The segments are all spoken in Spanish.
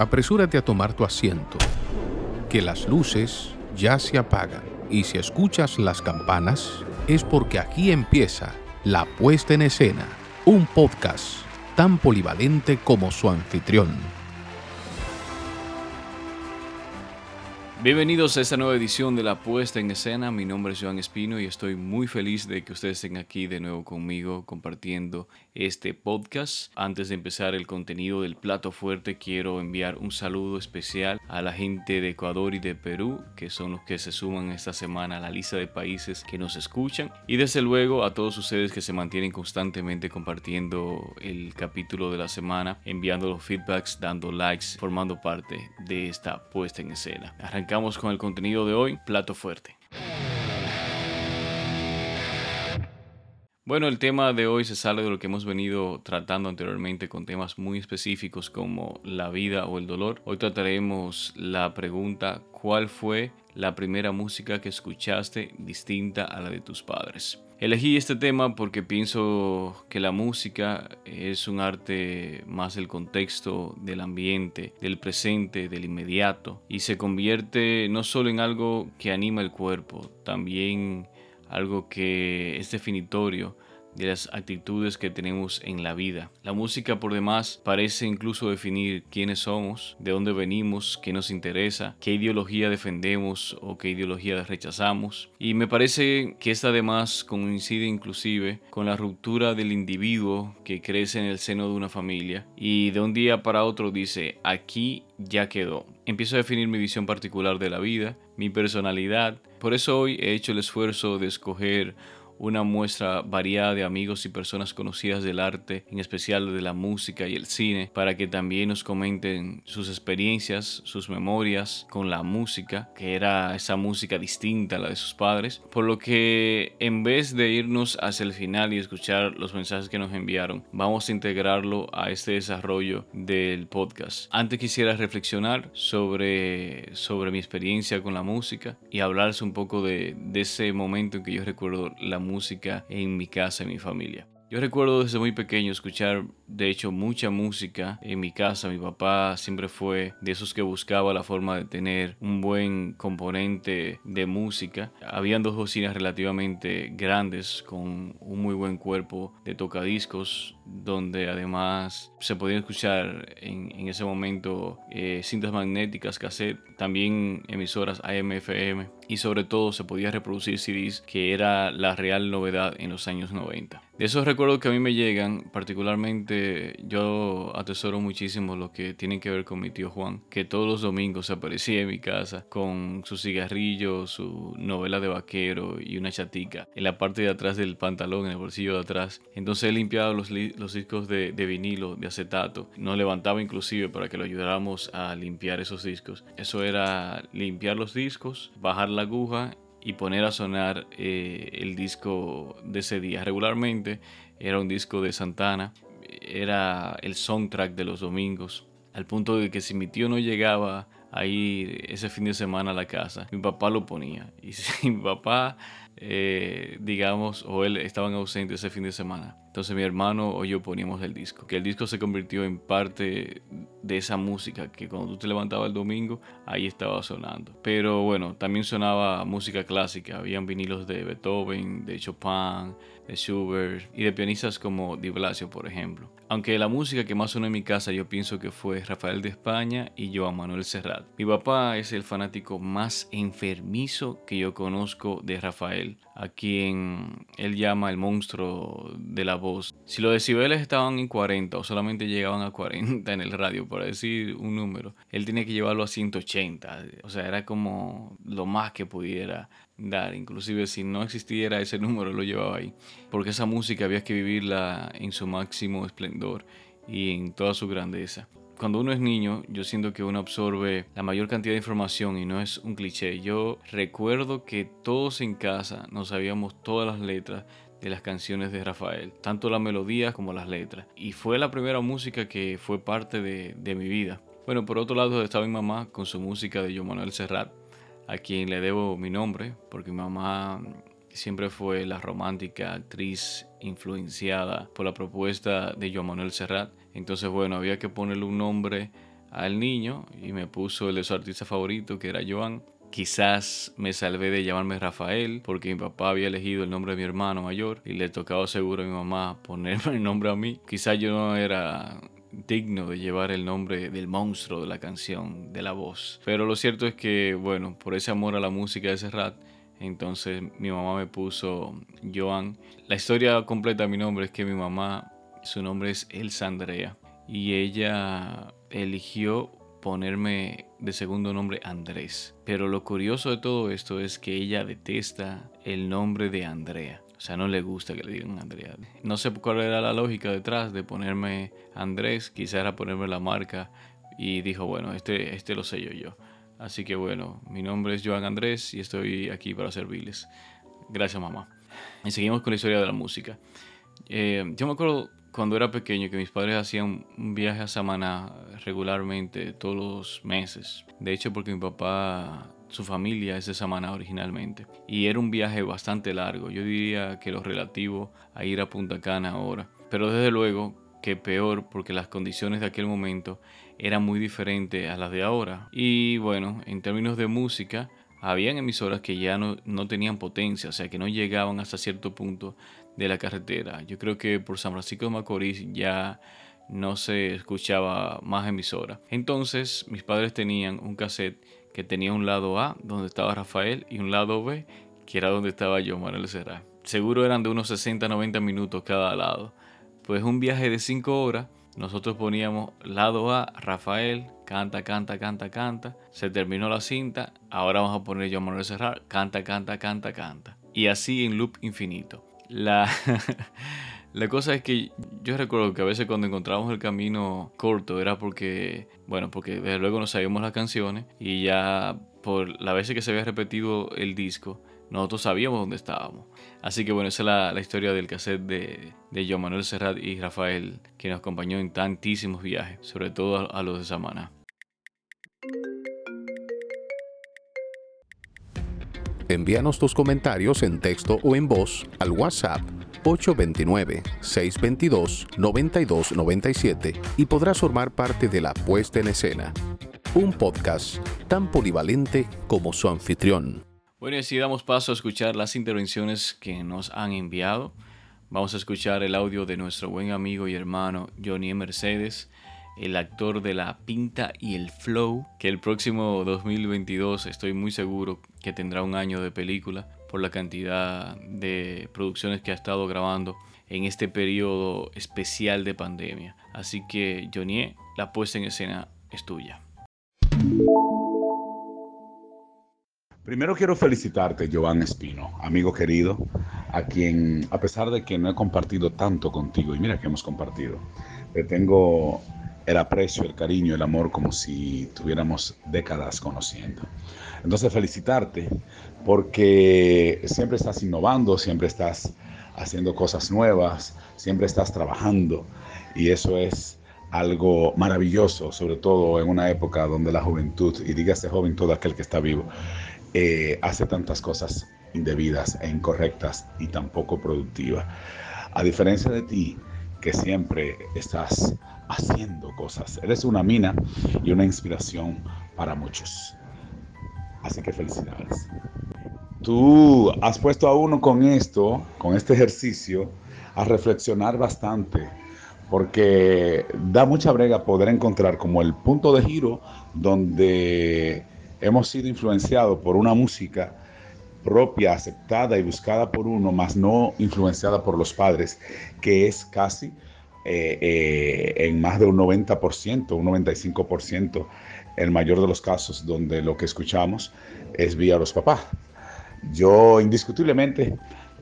apresúrate a tomar tu asiento, que las luces ya se apagan y si escuchas las campanas es porque aquí empieza la puesta en escena, un podcast tan polivalente como su anfitrión. Bienvenidos a esta nueva edición de La Puesta en Escena. Mi nombre es Joan Espino y estoy muy feliz de que ustedes estén aquí de nuevo conmigo compartiendo este podcast. Antes de empezar el contenido del plato fuerte, quiero enviar un saludo especial a la gente de Ecuador y de Perú, que son los que se suman esta semana a la lista de países que nos escuchan. Y desde luego a todos ustedes que se mantienen constantemente compartiendo el capítulo de la semana, enviando los feedbacks, dando likes, formando parte de esta puesta en escena con el contenido de hoy, plato fuerte. Bueno, el tema de hoy se sale de lo que hemos venido tratando anteriormente con temas muy específicos como la vida o el dolor. Hoy trataremos la pregunta ¿cuál fue la primera música que escuchaste distinta a la de tus padres? Elegí este tema porque pienso que la música es un arte más del contexto, del ambiente, del presente, del inmediato, y se convierte no solo en algo que anima el cuerpo, también algo que es definitorio de las actitudes que tenemos en la vida. La música por demás parece incluso definir quiénes somos, de dónde venimos, qué nos interesa, qué ideología defendemos o qué ideología rechazamos. Y me parece que esta además coincide inclusive con la ruptura del individuo que crece en el seno de una familia y de un día para otro dice, aquí ya quedó. Empiezo a definir mi visión particular de la vida, mi personalidad. Por eso hoy he hecho el esfuerzo de escoger una muestra variada de amigos y personas conocidas del arte, en especial de la música y el cine, para que también nos comenten sus experiencias, sus memorias con la música, que era esa música distinta a la de sus padres. Por lo que en vez de irnos hacia el final y escuchar los mensajes que nos enviaron, vamos a integrarlo a este desarrollo del podcast. Antes quisiera reflexionar sobre, sobre mi experiencia con la música y hablarles un poco de, de ese momento en que yo recuerdo la música música en mi casa, en mi familia. Yo recuerdo desde muy pequeño escuchar, de hecho, mucha música en mi casa. Mi papá siempre fue de esos que buscaba la forma de tener un buen componente de música. Habían dos bocinas relativamente grandes con un muy buen cuerpo de tocadiscos, donde además se podían escuchar en, ese momento eh, cintas magnéticas, cassette, también emisoras AM/FM y sobre todo se podía reproducir CDs, que era la real novedad en los años 90. De esos recuerdos que a mí me llegan, particularmente yo atesoro muchísimo lo que tiene que ver con mi tío Juan, que todos los domingos aparecía en mi casa con su cigarrillo, su novela de vaquero y una chatica en la parte de atrás del pantalón, en el bolsillo de atrás. Entonces él limpiaba los, los discos de, de, vinilo, de acetato, nos levantaba inclusive para que lo ayudáramos a limpiar esos discos. Eso era limpiar los discos, bajar la aguja y poner a sonar eh, el disco de ese día. Regularmente era un disco de Santana, era el soundtrack de los domingos, al punto de que si mi tío no llegaba ahí ese fin de semana a la casa, mi papá lo ponía. Y si mi papá, eh, digamos, o él estaban ausentes ese fin de semana, entonces mi hermano o yo poníamos el disco, que el disco se convirtió en parte de esa música que cuando tú te levantabas el domingo, ahí estaba sonando. Pero bueno, también sonaba música clásica, habían vinilos de Beethoven, de Chopin, de Schubert y de pianistas como Di Blasio, por ejemplo. Aunque la música que más sonó en mi casa yo pienso que fue Rafael de España y Joan Manuel Serrat. Mi papá es el fanático más enfermizo que yo conozco de Rafael, a quien él llama el monstruo de la voz. Si los decibeles estaban en 40 o solamente llegaban a 40 en el radio, por decir un número, él tenía que llevarlo a 180. O sea, era como lo más que pudiera dar. Inclusive si no existiera ese número, lo llevaba ahí. Porque esa música había que vivirla en su máximo esplendor y en toda su grandeza cuando uno es niño, yo siento que uno absorbe la mayor cantidad de información y no es un cliché. Yo recuerdo que todos en casa nos sabíamos todas las letras de las canciones de Rafael, tanto las melodías como las letras. Y fue la primera música que fue parte de, de mi vida. Bueno, por otro lado estaba mi mamá con su música de Joan Manuel Serrat, a quien le debo mi nombre, porque mi mamá siempre fue la romántica actriz influenciada por la propuesta de Joan Manuel Serrat. Entonces, bueno, había que ponerle un nombre al niño y me puso el de su artista favorito, que era Joan. Quizás me salvé de llamarme Rafael porque mi papá había elegido el nombre de mi hermano mayor y le tocaba seguro a mi mamá ponerme el nombre a mí. Quizás yo no era digno de llevar el nombre del monstruo de la canción, de la voz. Pero lo cierto es que, bueno, por ese amor a la música de Serrat, entonces mi mamá me puso Joan. La historia completa de mi nombre es que mi mamá, su nombre es Elsa Andrea, y ella eligió ponerme de segundo nombre Andrés. Pero lo curioso de todo esto es que ella detesta el nombre de Andrea. O sea, no le gusta que le digan Andrea. No sé cuál era la lógica detrás de ponerme Andrés. Quizá era ponerme la marca. Y dijo, bueno, este, este lo sé yo. Así que bueno, mi nombre es Joan Andrés y estoy aquí para servirles. Gracias mamá. Y seguimos con la historia de la música. Eh, yo me acuerdo cuando era pequeño que mis padres hacían un viaje a Samaná regularmente todos los meses. De hecho, porque mi papá su familia es de Samaná originalmente. Y era un viaje bastante largo, yo diría que lo relativo a ir a Punta Cana ahora. Pero desde luego que peor porque las condiciones de aquel momento eran muy diferentes a las de ahora. Y bueno, en términos de música, habían emisoras que ya no, no tenían potencia, o sea que no llegaban hasta cierto punto de la carretera. Yo creo que por San Francisco de Macorís ya no se escuchaba más emisora. Entonces mis padres tenían un cassette que tenía un lado A donde estaba Rafael y un lado B que era donde estaba yo, Manuel Serra. Seguro eran de unos 60-90 minutos cada lado. Pues un viaje de 5 horas, nosotros poníamos lado A, Rafael, canta, canta, canta, canta. Se terminó la cinta, ahora vamos a poner yo Manuel Serra, canta, canta, canta, canta. Y así en loop infinito. La, La cosa es que yo recuerdo que a veces cuando encontrábamos el camino corto era porque, bueno, porque desde luego no sabíamos las canciones y ya por la veces que se había repetido el disco, nosotros sabíamos dónde estábamos. Así que bueno, esa es la, historia del cassette de, de Joan Manuel Serrat y Rafael, que nos acompañó en tantísimos viajes, sobre todo a, los de Samana. Envíanos tus comentarios en texto o en voz al WhatsApp 829-622-9297 y podrás formar parte de la puesta en escena. Un podcast tan polivalente como su anfitrión. Bueno, y así damos paso a escuchar las intervenciones que nos han enviado. Vamos a escuchar el audio de nuestro buen amigo y hermano Johnny Mercedes, el actor de La Pinta y el Flow, que el próximo 2022 estoy muy seguro que tendrá un año de película por la cantidad de producciones que ha estado grabando en este periodo especial de pandemia. Así que, Johnny, la puesta en escena es tuya. Primero quiero felicitarte, Joan Espino, amigo querido, a quien, a pesar de que no he compartido tanto contigo, y mira que hemos compartido, te tengo el aprecio, el cariño, el amor como si tuviéramos décadas conociendo. Entonces felicitarte porque siempre estás innovando, siempre estás haciendo cosas nuevas, siempre estás trabajando y eso es algo maravilloso, sobre todo en una época donde la juventud, y dígase joven todo aquel que está vivo, eh, hace tantas cosas indebidas e incorrectas y tampoco productivas. A diferencia de ti, que siempre estás haciendo cosas, eres una mina y una inspiración para muchos. Así que felicidades. Tú has puesto a uno con esto, con este ejercicio, a reflexionar bastante, porque da mucha brega poder encontrar como el punto de giro donde hemos sido influenciados por una música propia, aceptada y buscada por uno, más no influenciada por los padres, que es casi eh, eh, en más de un 90%, un 95% el mayor de los casos donde lo que escuchamos es vía los papás. Yo indiscutiblemente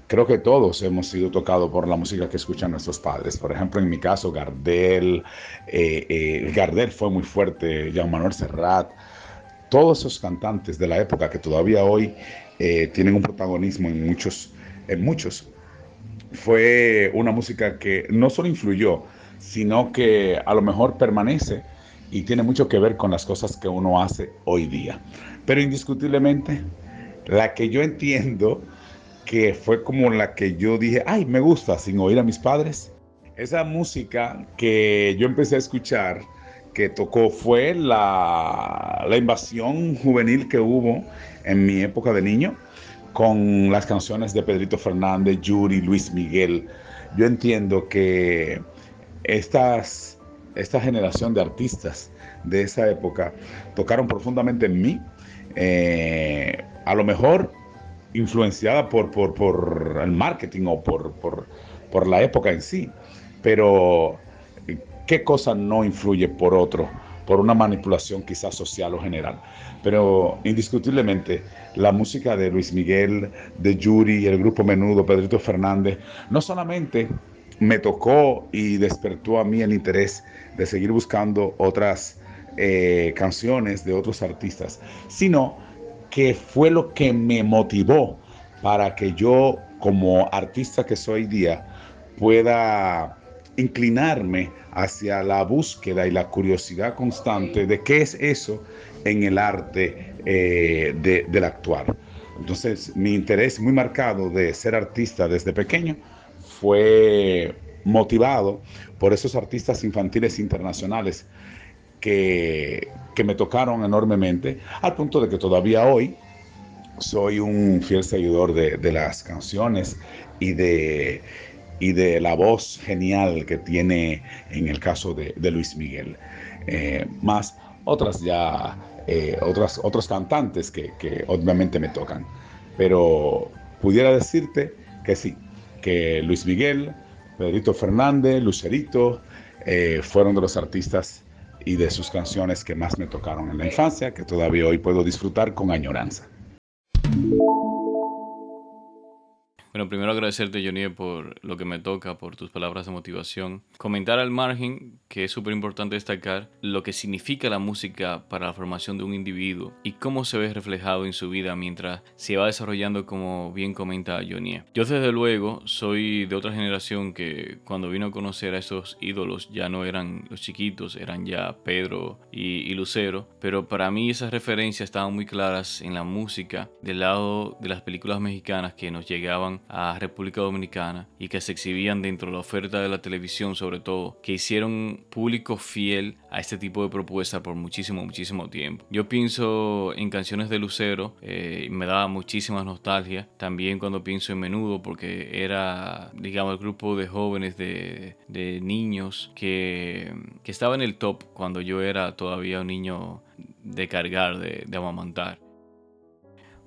creo que todos hemos sido tocados por la música que escuchan nuestros padres. Por ejemplo, en mi caso, Gardel, eh, Gardel fue muy fuerte, Jean Manuel Serrat, todos esos cantantes de la época que todavía hoy eh, tienen un protagonismo en muchos, en muchos. Fue una música que no solo influyó, sino que a lo mejor permanece y tiene mucho que ver con las cosas que uno hace hoy día. Pero indiscutiblemente, la que yo entiendo que fue como la que yo dije, ay, me gusta sin oír a mis padres, esa música que yo empecé a escuchar, que tocó fue la, la invasión juvenil que hubo en mi época de niño con las canciones de Pedrito Fernández, Yuri, Luis Miguel. Yo entiendo que estas, esta generación de artistas de esa época tocaron profundamente en mí, eh, a lo mejor influenciada por, por, el marketing o por, por, la época en sí, pero ¿qué cosa no influye por otro? Por una manipulación quizás social o general. Pero indiscutiblemente la música de Luis Miguel, de Yuri, el grupo Menudo, Pedrito Fernández, no solamente me tocó y despertó a mí el interés de seguir buscando otras eh, canciones de otros artistas, sino que fue lo que me motivó para que yo como artista que soy día pueda inclinarme hacia la búsqueda y la curiosidad constante de qué es eso en el arte eh, del actuar. Entonces, mi interés muy marcado de ser artista desde pequeño fue motivado por esos artistas infantiles internacionales que, que me tocaron enormemente, al punto de que todavía hoy soy un fiel seguidor de, de las canciones y de, y de la voz genial que tiene en el caso de, Luis Miguel. Eh, más otras ya, eh, otras, otros cantantes que, obviamente me tocan. Pero pudiera decirte que sí, que Luis Miguel, Pedrito Fernández, Lucerito, eh, fueron de los artistas y de sus canciones que más me tocaron en la infancia, que todavía hoy puedo disfrutar con añoranza. Bueno, primero agradecerte, Johnny, por lo que me toca, por tus palabras de motivación. Comentar al margen que es súper importante destacar lo que significa la música para la formación de un individuo y cómo se ve reflejado en su vida mientras se va desarrollando, como bien comenta Johnny. Yo, desde luego, soy de otra generación que cuando vino a conocer a esos ídolos ya no eran los chiquitos, eran ya Pedro y, y Lucero, pero para mí esas referencias estaban muy claras en la música del lado de las películas mexicanas que nos llegaban a República Dominicana y que se exhibían dentro de la oferta de la televisión sobre todo, que hicieron público fiel a este tipo de propuesta por muchísimo, muchísimo tiempo. Yo pienso en canciones de Lucero, eh, me daba muchísima nostalgia, también cuando pienso en Menudo, porque era, digamos, el grupo de jóvenes, de, de niños que, que estaba en el top cuando yo era todavía un niño de cargar, de, de amamantar.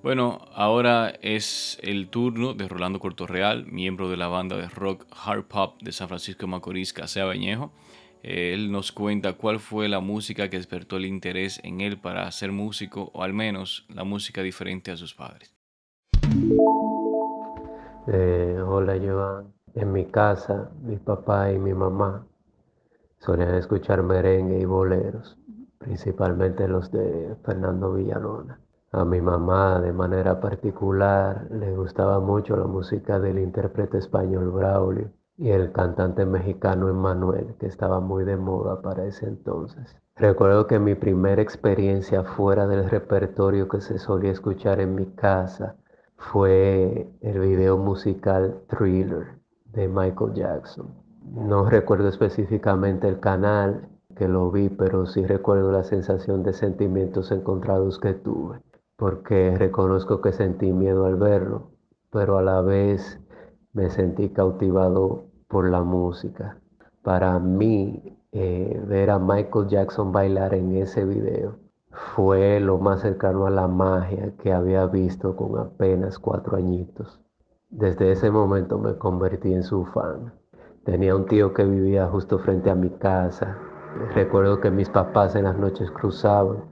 Bueno, ahora es el turno de Rolando Cortorreal, miembro de la banda de rock hard pop de San Francisco Macorís, Casea Bañejo. Él nos cuenta cuál fue la música que despertó el interés en él para ser músico, o al menos la música diferente a sus padres. Eh, hola, Joan. En mi casa, mi papá y mi mamá solían escuchar merengue y boleros, principalmente los de Fernando Villalona. A mi mamá de manera particular le gustaba mucho la música del intérprete español Braulio y el cantante mexicano Emmanuel, que estaba muy de moda para ese entonces. Recuerdo que mi primera experiencia fuera del repertorio que se solía escuchar en mi casa fue el video musical Thriller de Michael Jackson. No recuerdo específicamente el canal que lo vi, pero sí recuerdo la sensación de sentimientos encontrados que tuve porque reconozco que sentí miedo al verlo, pero a la vez me sentí cautivado por la música. Para mí, eh, ver a Michael Jackson bailar en ese video fue lo más cercano a la magia que había visto con apenas cuatro añitos. Desde ese momento me convertí en su fan. Tenía un tío que vivía justo frente a mi casa. Recuerdo que mis papás en las noches cruzaban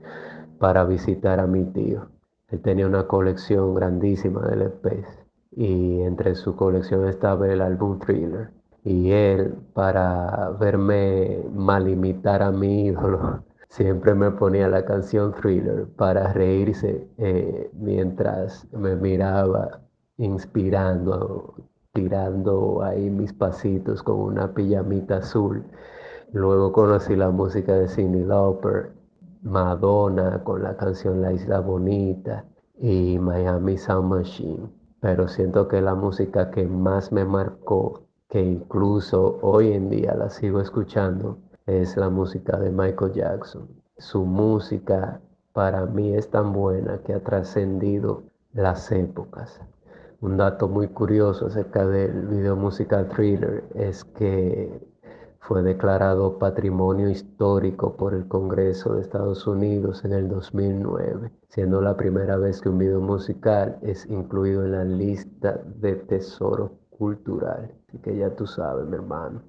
para visitar a mi tío. Él tenía una colección grandísima de LPs y entre su colección estaba el álbum Thriller. Y él, para verme mal imitar a mi ídolo, siempre me ponía la canción Thriller para reírse eh, mientras me miraba inspirando, tirando ahí mis pasitos con una pijamita azul. Luego conocí la música de Cyndi Lauper Madonna con la canción La Isla Bonita y Miami Sound Machine. Pero siento que la música que más me marcó, que incluso hoy en día la sigo escuchando, es la música de Michael Jackson. Su música para mí es tan buena que ha trascendido las épocas. Un dato muy curioso acerca del video musical Thriller es que fue declarado patrimonio histórico por el Congreso de Estados Unidos en el 2009, siendo la primera vez que un video musical es incluido en la lista de tesoro cultural. Así que ya tú sabes, mi hermano.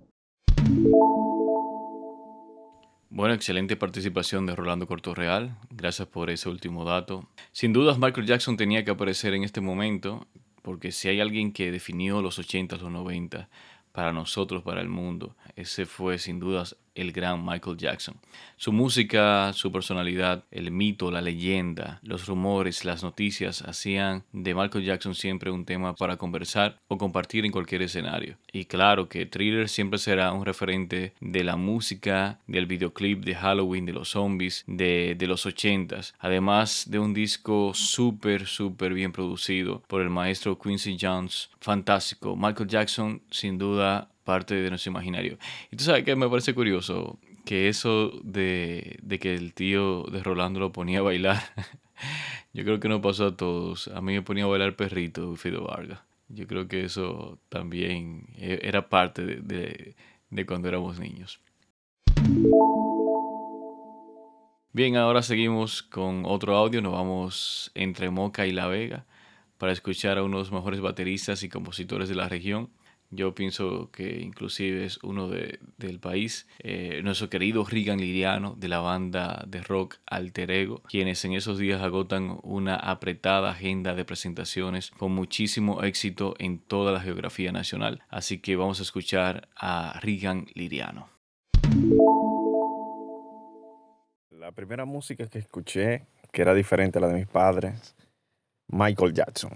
Bueno, excelente participación de Rolando Cortorreal. Gracias por ese último dato. Sin dudas, Michael Jackson tenía que aparecer en este momento, porque si hay alguien que definió los 80, los 90 para nosotros, para el mundo, ese fue sin dudas el gran Michael Jackson. Su música, su personalidad, el mito, la leyenda, los rumores, las noticias hacían de Michael Jackson siempre un tema para conversar o compartir en cualquier escenario. Y claro que Thriller siempre será un referente de la música, del videoclip de Halloween, de los zombies, de, de los ochentas. Además de un disco súper, súper bien producido por el maestro Quincy Jones. Fantástico. Michael Jackson, sin duda, parte de nuestro imaginario. Y tú sabes que me parece curioso que eso de, que el tío de Rolando lo ponía a bailar, yo creo que no pasó a todos. A mí me ponía a bailar perrito Fido Vargas. Yo creo que eso también e, era parte de, de cuando éramos niños. Bien, ahora seguimos con otro audio. Nos vamos entre Moca y La Vega para escuchar a uno de los mejores bateristas y compositores de la región. Yo pienso que inclusive es uno de, del país, eh, nuestro querido Regan Liriano de la banda de rock Alter Ego, quienes en esos días agotan una apretada agenda de presentaciones con muchísimo éxito en toda la geografía nacional. Así que vamos a escuchar a Regan Liriano. La primera música que escuché, que era diferente a la de mis padres, Michael Jackson.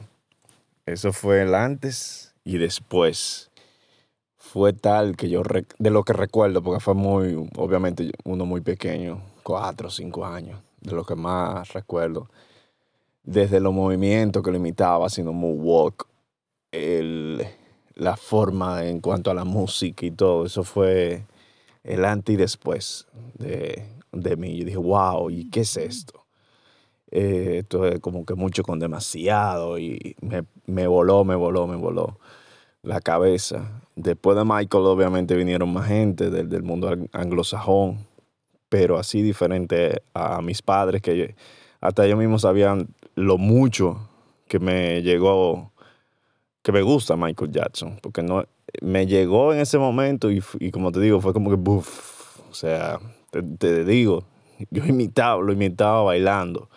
Eso fue el antes y después fue tal que yo, de lo que recuerdo, porque fue muy, obviamente uno muy pequeño, cuatro o cinco años, de lo que más recuerdo, desde los movimientos que lo imitaba, haciendo moonwalk, el, la forma en cuanto a la música y todo, eso fue el antes y después de, de mí. Yo dije, wow, ¿y qué es esto? Eh, esto es como que mucho con demasiado y me, me voló, me voló, me voló la cabeza. Después de Michael, obviamente, vinieron más gente del, del mundo anglosajón, pero así diferente a mis padres, que hasta ellos mismos sabían lo mucho que me llegó, que me gusta Michael Jackson, porque no, me llegó en ese momento y, y como te digo, fue como que, buff, o sea, te, digo, yo imitaba, lo imitaba bailando.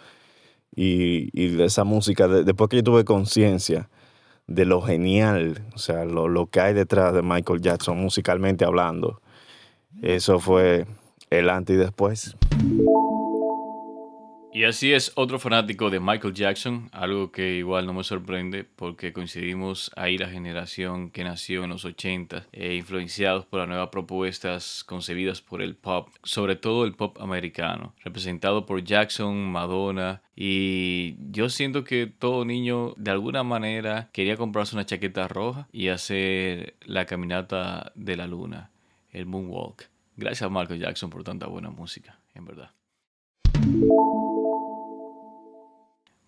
Y, y esa música, después que yo tuve conciencia, de lo genial, o sea, lo, lo que hay detrás de Michael Jackson musicalmente hablando. Eso fue el antes y después. Y así es otro fanático de Michael Jackson, algo que igual no me sorprende porque coincidimos ahí la generación que nació en los 80, e influenciados por las nuevas propuestas concebidas por el pop, sobre todo el pop americano, representado por Jackson, Madonna, y yo siento que todo niño de alguna manera quería comprarse una chaqueta roja y hacer la caminata de la luna, el moonwalk. Gracias a Michael Jackson por tanta buena música, en verdad.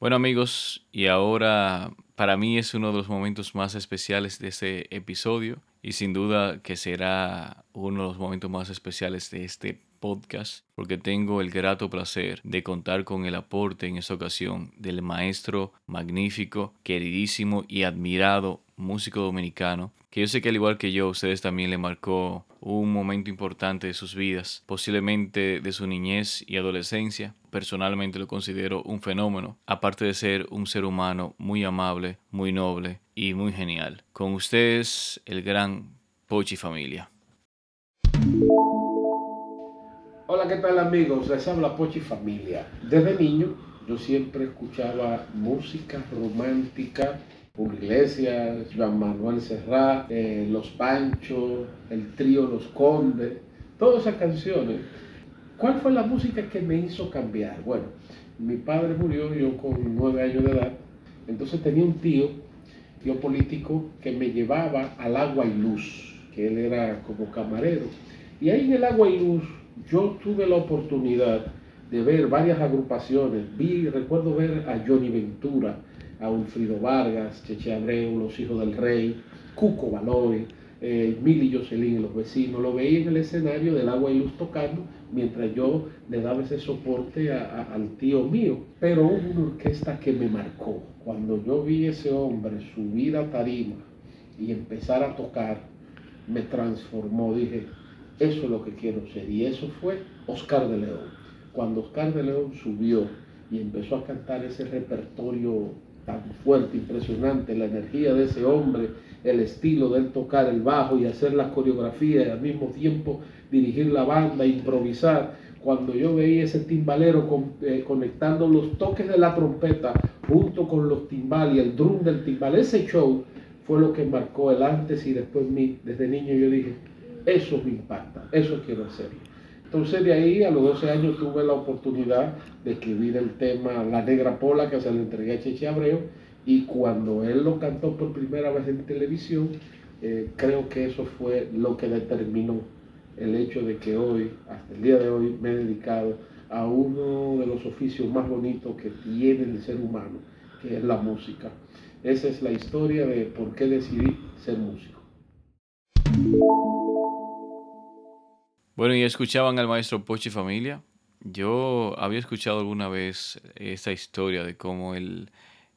Bueno amigos, y ahora para mí es uno de los momentos más especiales de este episodio y sin duda que será uno de los momentos más especiales de este podcast porque tengo el grato placer de contar con el aporte en esta ocasión del maestro magnífico, queridísimo y admirado músico dominicano que yo sé que al igual que yo, ustedes también le marcó un momento importante de sus vidas, posiblemente de su niñez y adolescencia. Personalmente lo considero un fenómeno, aparte de ser un ser humano muy amable, muy noble y muy genial. Con ustedes, el gran Pochi Familia. Hola, ¿qué tal amigos? Les habla Pochi Familia. Desde niño yo siempre escuchaba música romántica Julio Iglesias, Juan Manuel Serrat, eh, Los Panchos, el trío Los Condes, todas esas canciones. ¿Cuál fue la música que me hizo cambiar? Bueno, mi padre murió yo con nueve años de edad, entonces tenía un tío, tío político, que me llevaba al agua y luz, que él era como camarero, Y ahí en el agua y luz yo tuve la oportunidad de ver varias agrupaciones. Vi, recuerdo ver a Johnny Ventura, Wilfrido Vargas, Cheche Abreu, Los Hijos del Rey, Cuco Baloy, eh, Mili Jocelyn los vecinos. Lo veía en el escenario del agua y luz tocando mientras yo le daba ese soporte al tío mío. Pero hubo una orquesta que me marcó. Cuando yo vi a ese hombre subir a tarima y empezar a tocar, me transformó. Dije, eso es lo que quiero ser. Y eso fue Oscar de León. Cuando Oscar de León subió y empezó a cantar ese repertorio tan fuerte, impresionante, la energía de ese hombre, el estilo de él tocar el bajo y hacer las coreografías y al mismo tiempo dirigir la banda, improvisar. Cuando yo veía ese timbalero eh, conectando los toques de la trompeta junto con los timbales y el drum del timbal, ese show fue lo que marcó el antes y después mí. Desde niño yo dije, eso me impacta, eso quiero hacer. Entonces de ahí a los 12 años tuve la oportunidad de escribir el tema La Negra Pola que se le entregué a Cheche Abreu y cuando él lo cantó por primera vez en televisión, eh, creo que eso fue lo que determinó el hecho de que hoy, hasta el día de hoy, me he dedicado a uno de los oficios más bonitos que tiene el ser humano, que es la música. Esa es la historia de por qué decidí ser músico. Bueno, y escuchaban al maestro Pochi Familia. Yo había escuchado alguna vez esta historia de cómo él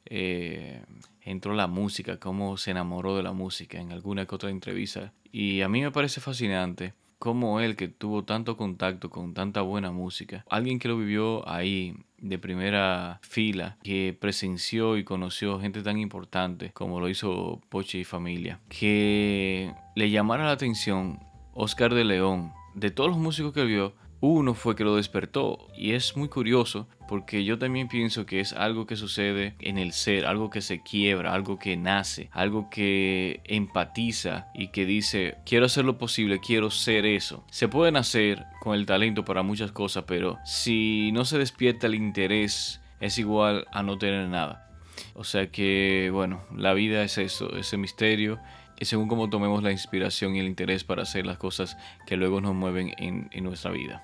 eh, entró a la música, cómo se enamoró de la música en alguna que otra entrevista. Y a mí me parece fascinante cómo él, que tuvo tanto contacto con tanta buena música, alguien que lo vivió ahí de primera fila, que presenció y conoció gente tan importante como lo hizo Pochi y familia, que le llamara la atención Oscar de León, de todos los músicos que vio, uno fue que lo despertó y es muy curioso porque yo también pienso que es algo que sucede en el ser, algo que se quiebra, algo que nace, algo que empatiza y que dice quiero hacer lo posible, quiero ser eso. Se puede nacer con el talento para muchas cosas, pero si no se despierta el interés es igual a no tener nada. O sea que bueno, la vida es eso, ese misterio y según cómo tomemos la inspiración y el interés para hacer las cosas que luego nos mueven en, nuestra vida.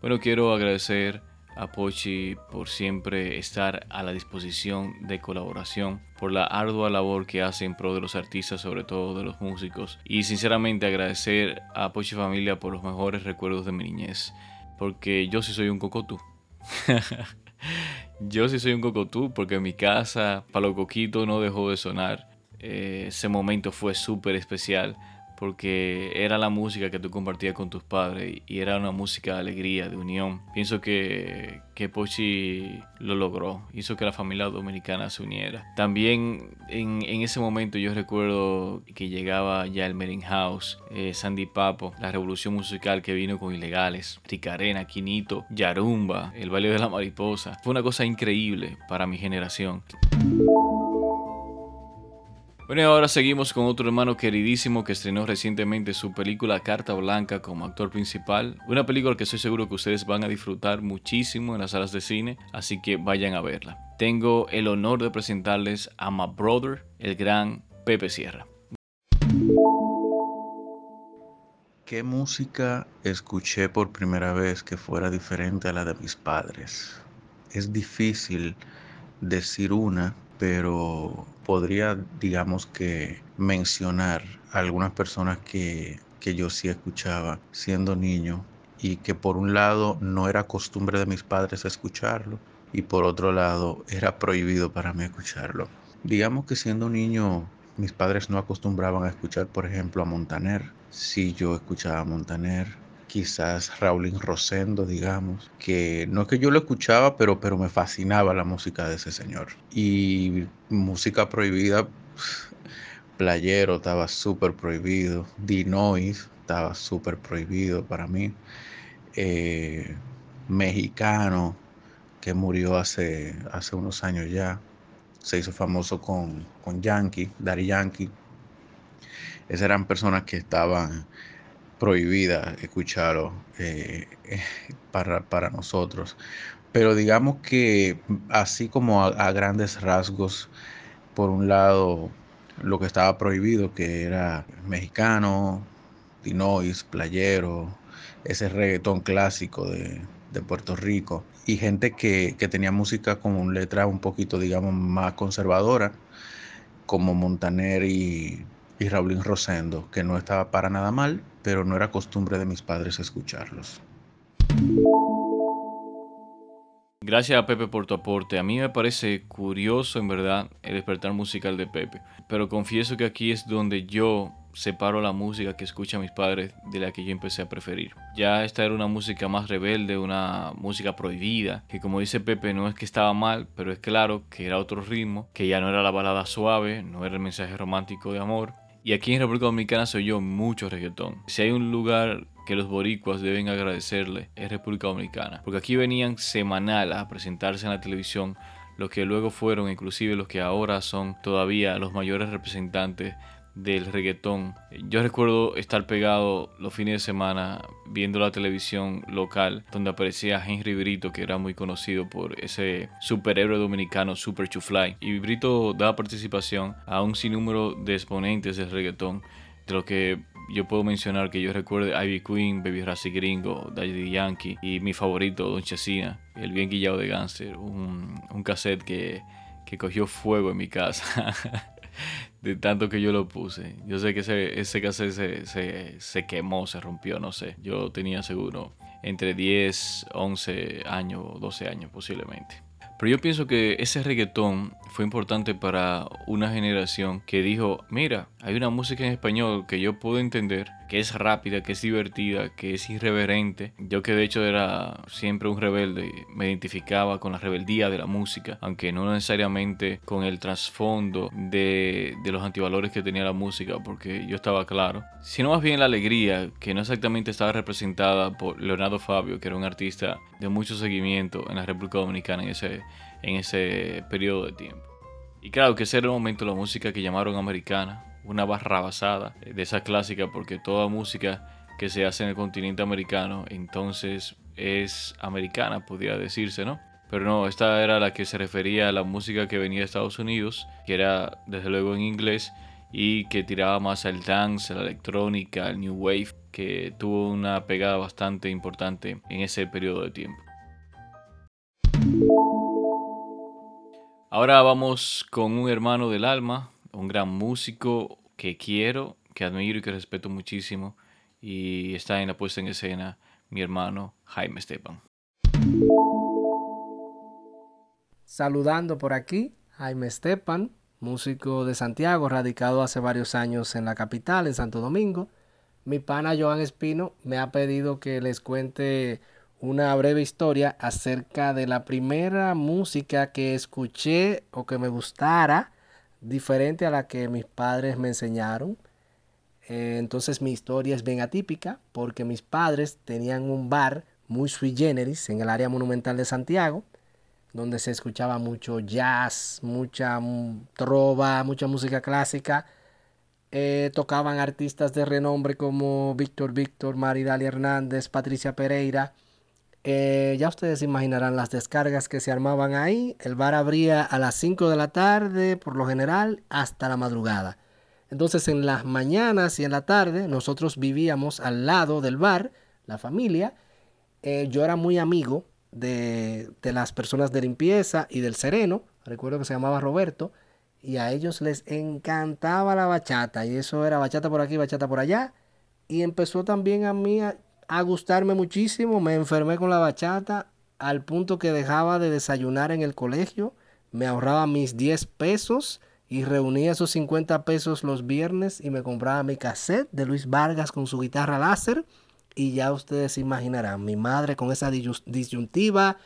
Bueno, quiero agradecer a Pochi por siempre estar a la disposición de colaboración, por la ardua labor que hace en pro de los artistas, sobre todo de los músicos. Y sinceramente agradecer a Pochi Familia por los mejores recuerdos de mi niñez, porque yo sí soy un cocotú. yo sí soy un cocotú porque en mi casa Palo Coquito no dejó de sonar eh, ese momento fue súper especial porque era la música que tú compartías con tus padres y era una música de alegría, de unión. Pienso que, que Pochi lo logró, hizo que la familia dominicana se uniera. También en, en ese momento yo recuerdo que llegaba ya el Merin House, eh, Sandy Papo, la revolución musical que vino con Ilegales, Ticarena, Quinito, Yarumba, el baile de la mariposa. Fue una cosa increíble para mi generación. Bueno, y ahora seguimos con otro hermano queridísimo que estrenó recientemente su película Carta Blanca como actor principal. Una película que estoy seguro que ustedes van a disfrutar muchísimo en las salas de cine, así que vayan a verla. Tengo el honor de presentarles a my brother, el gran Pepe Sierra. ¿Qué música escuché por primera vez que fuera diferente a la de mis padres? Es difícil decir una, pero podría, digamos que, mencionar algunas personas que, que yo sí escuchaba siendo niño y que por un lado no era costumbre de mis padres escucharlo y por otro lado era prohibido para mí escucharlo. Digamos que siendo niño mis padres no acostumbraban a escuchar, por ejemplo, a Montaner. Si yo escuchaba a Montaner, quizás Raulín Rosendo, digamos, que no es que yo lo escuchaba, pero, pero me fascinaba la música de ese señor. Y música prohibida, Playero estaba súper prohibido, Dinois estaba súper prohibido para mí, eh, Mexicano, que murió hace, hace unos años ya, se hizo famoso con, con Yankee, Daddy Yankee. Esas eran personas que estaban prohibida escucharlo eh, para, para, nosotros. Pero digamos que así como a, grandes rasgos, por un lado, lo que estaba prohibido, que era mexicano, Dinois, Playero, ese reggaetón clásico de, Puerto Rico, y gente que, tenía música con letra un poquito, digamos, más conservadora, como Montaner y, y Raulín Rosendo, que no estaba para nada mal, pero no era costumbre de mis padres escucharlos. Gracias a Pepe por tu aporte. A mí me parece curioso, en verdad, el despertar musical de Pepe. Pero confieso que aquí es donde yo separo la música que escuchan mis padres de la que yo empecé a preferir. Ya esta era una música más rebelde, una música prohibida, que como dice Pepe no es que estaba mal, pero es claro que era otro ritmo, que ya no era la balada suave, no era el mensaje romántico de amor. Y aquí en República Dominicana soy yo mucho reggaetón. Si hay un lugar que los boricuas deben agradecerle es República Dominicana. Porque aquí venían semanal a presentarse en la televisión los que luego fueron, inclusive los que ahora son todavía los mayores representantes del reggaetón. Yo recuerdo estar pegado los fines de semana viendo la televisión local donde aparecía Henry Brito que era muy conocido por ese superhéroe dominicano Super Chufly y Brito daba participación a un sinnúmero de exponentes del reggaetón de lo que yo puedo mencionar que yo recuerde Ivy Queen, Baby Rassi Gringo, Daddy Yankee y mi favorito, Don Chesina, el bien guillado de Gangster, un, un cassette que, que cogió fuego en mi casa. de tanto que yo lo puse. Yo sé que ese, ese cassette se, se, se, quemó, se rompió, no sé. Yo tenía seguro entre 10, 11 años, 12 años posiblemente. Pero yo pienso que ese reggaetón fue importante para una generación que dijo, mira, hay una música en español que yo puedo entender, que es rápida, que es divertida, que es irreverente. Yo que de hecho era siempre un rebelde, me identificaba con la rebeldía de la música, aunque no necesariamente con el trasfondo de, de los antivalores que tenía la música, porque yo estaba claro, sino más bien la alegría, que no exactamente estaba representada por Leonardo Fabio, que era un artista de mucho seguimiento en la República Dominicana en ese en ese periodo de tiempo. Y claro que ese era el momento la música que llamaron americana, una barra basada de esa clásica, porque toda música que se hace en el continente americano entonces es americana, podría decirse, ¿no? Pero no, esta era la que se refería a la música que venía de Estados Unidos, que era desde luego en inglés y que tiraba más al dance, la electrónica, al new wave, que tuvo una pegada bastante importante en ese periodo de tiempo. Ahora vamos con un hermano del alma, un gran músico que quiero, que admiro y que respeto muchísimo. Y está en la puesta en escena mi hermano Jaime Esteban. Saludando por aquí, Jaime Esteban, músico de Santiago, radicado hace varios años en la capital, en Santo Domingo. Mi pana Joan Espino me ha pedido que les cuente una breve historia acerca de la primera música que escuché o que me gustara, diferente a la que mis padres me enseñaron. Eh, entonces mi historia es bien atípica porque mis padres tenían un bar muy sui generis en el área monumental de Santiago, donde se escuchaba mucho jazz, mucha trova, mucha música clásica. Eh, tocaban artistas de renombre como Víctor Víctor, Maridalia Hernández, Patricia Pereira eh, ya ustedes imaginarán las descargas que se armaban ahí. El bar abría a las 5 de la tarde, por lo general, hasta la madrugada. Entonces en las mañanas y en la tarde nosotros vivíamos al lado del bar, la familia. Eh, yo era muy amigo de, las personas de limpieza y del sereno. Recuerdo que se llamaba Roberto. Y a ellos les encantaba la bachata. Y eso era bachata por aquí, bachata por allá. Y empezó también a mí, gustarme muchísimo. Me enfermé con la bachata al punto que dejaba de desayunar en el colegio. Me ahorraba mis 10 pesos y reunía esos 50 pesos los viernes y me compraba mi cassette de Luis Vargas con su guitarra láser. Y ya ustedes se imaginarán, mi madre con esa disyuntiva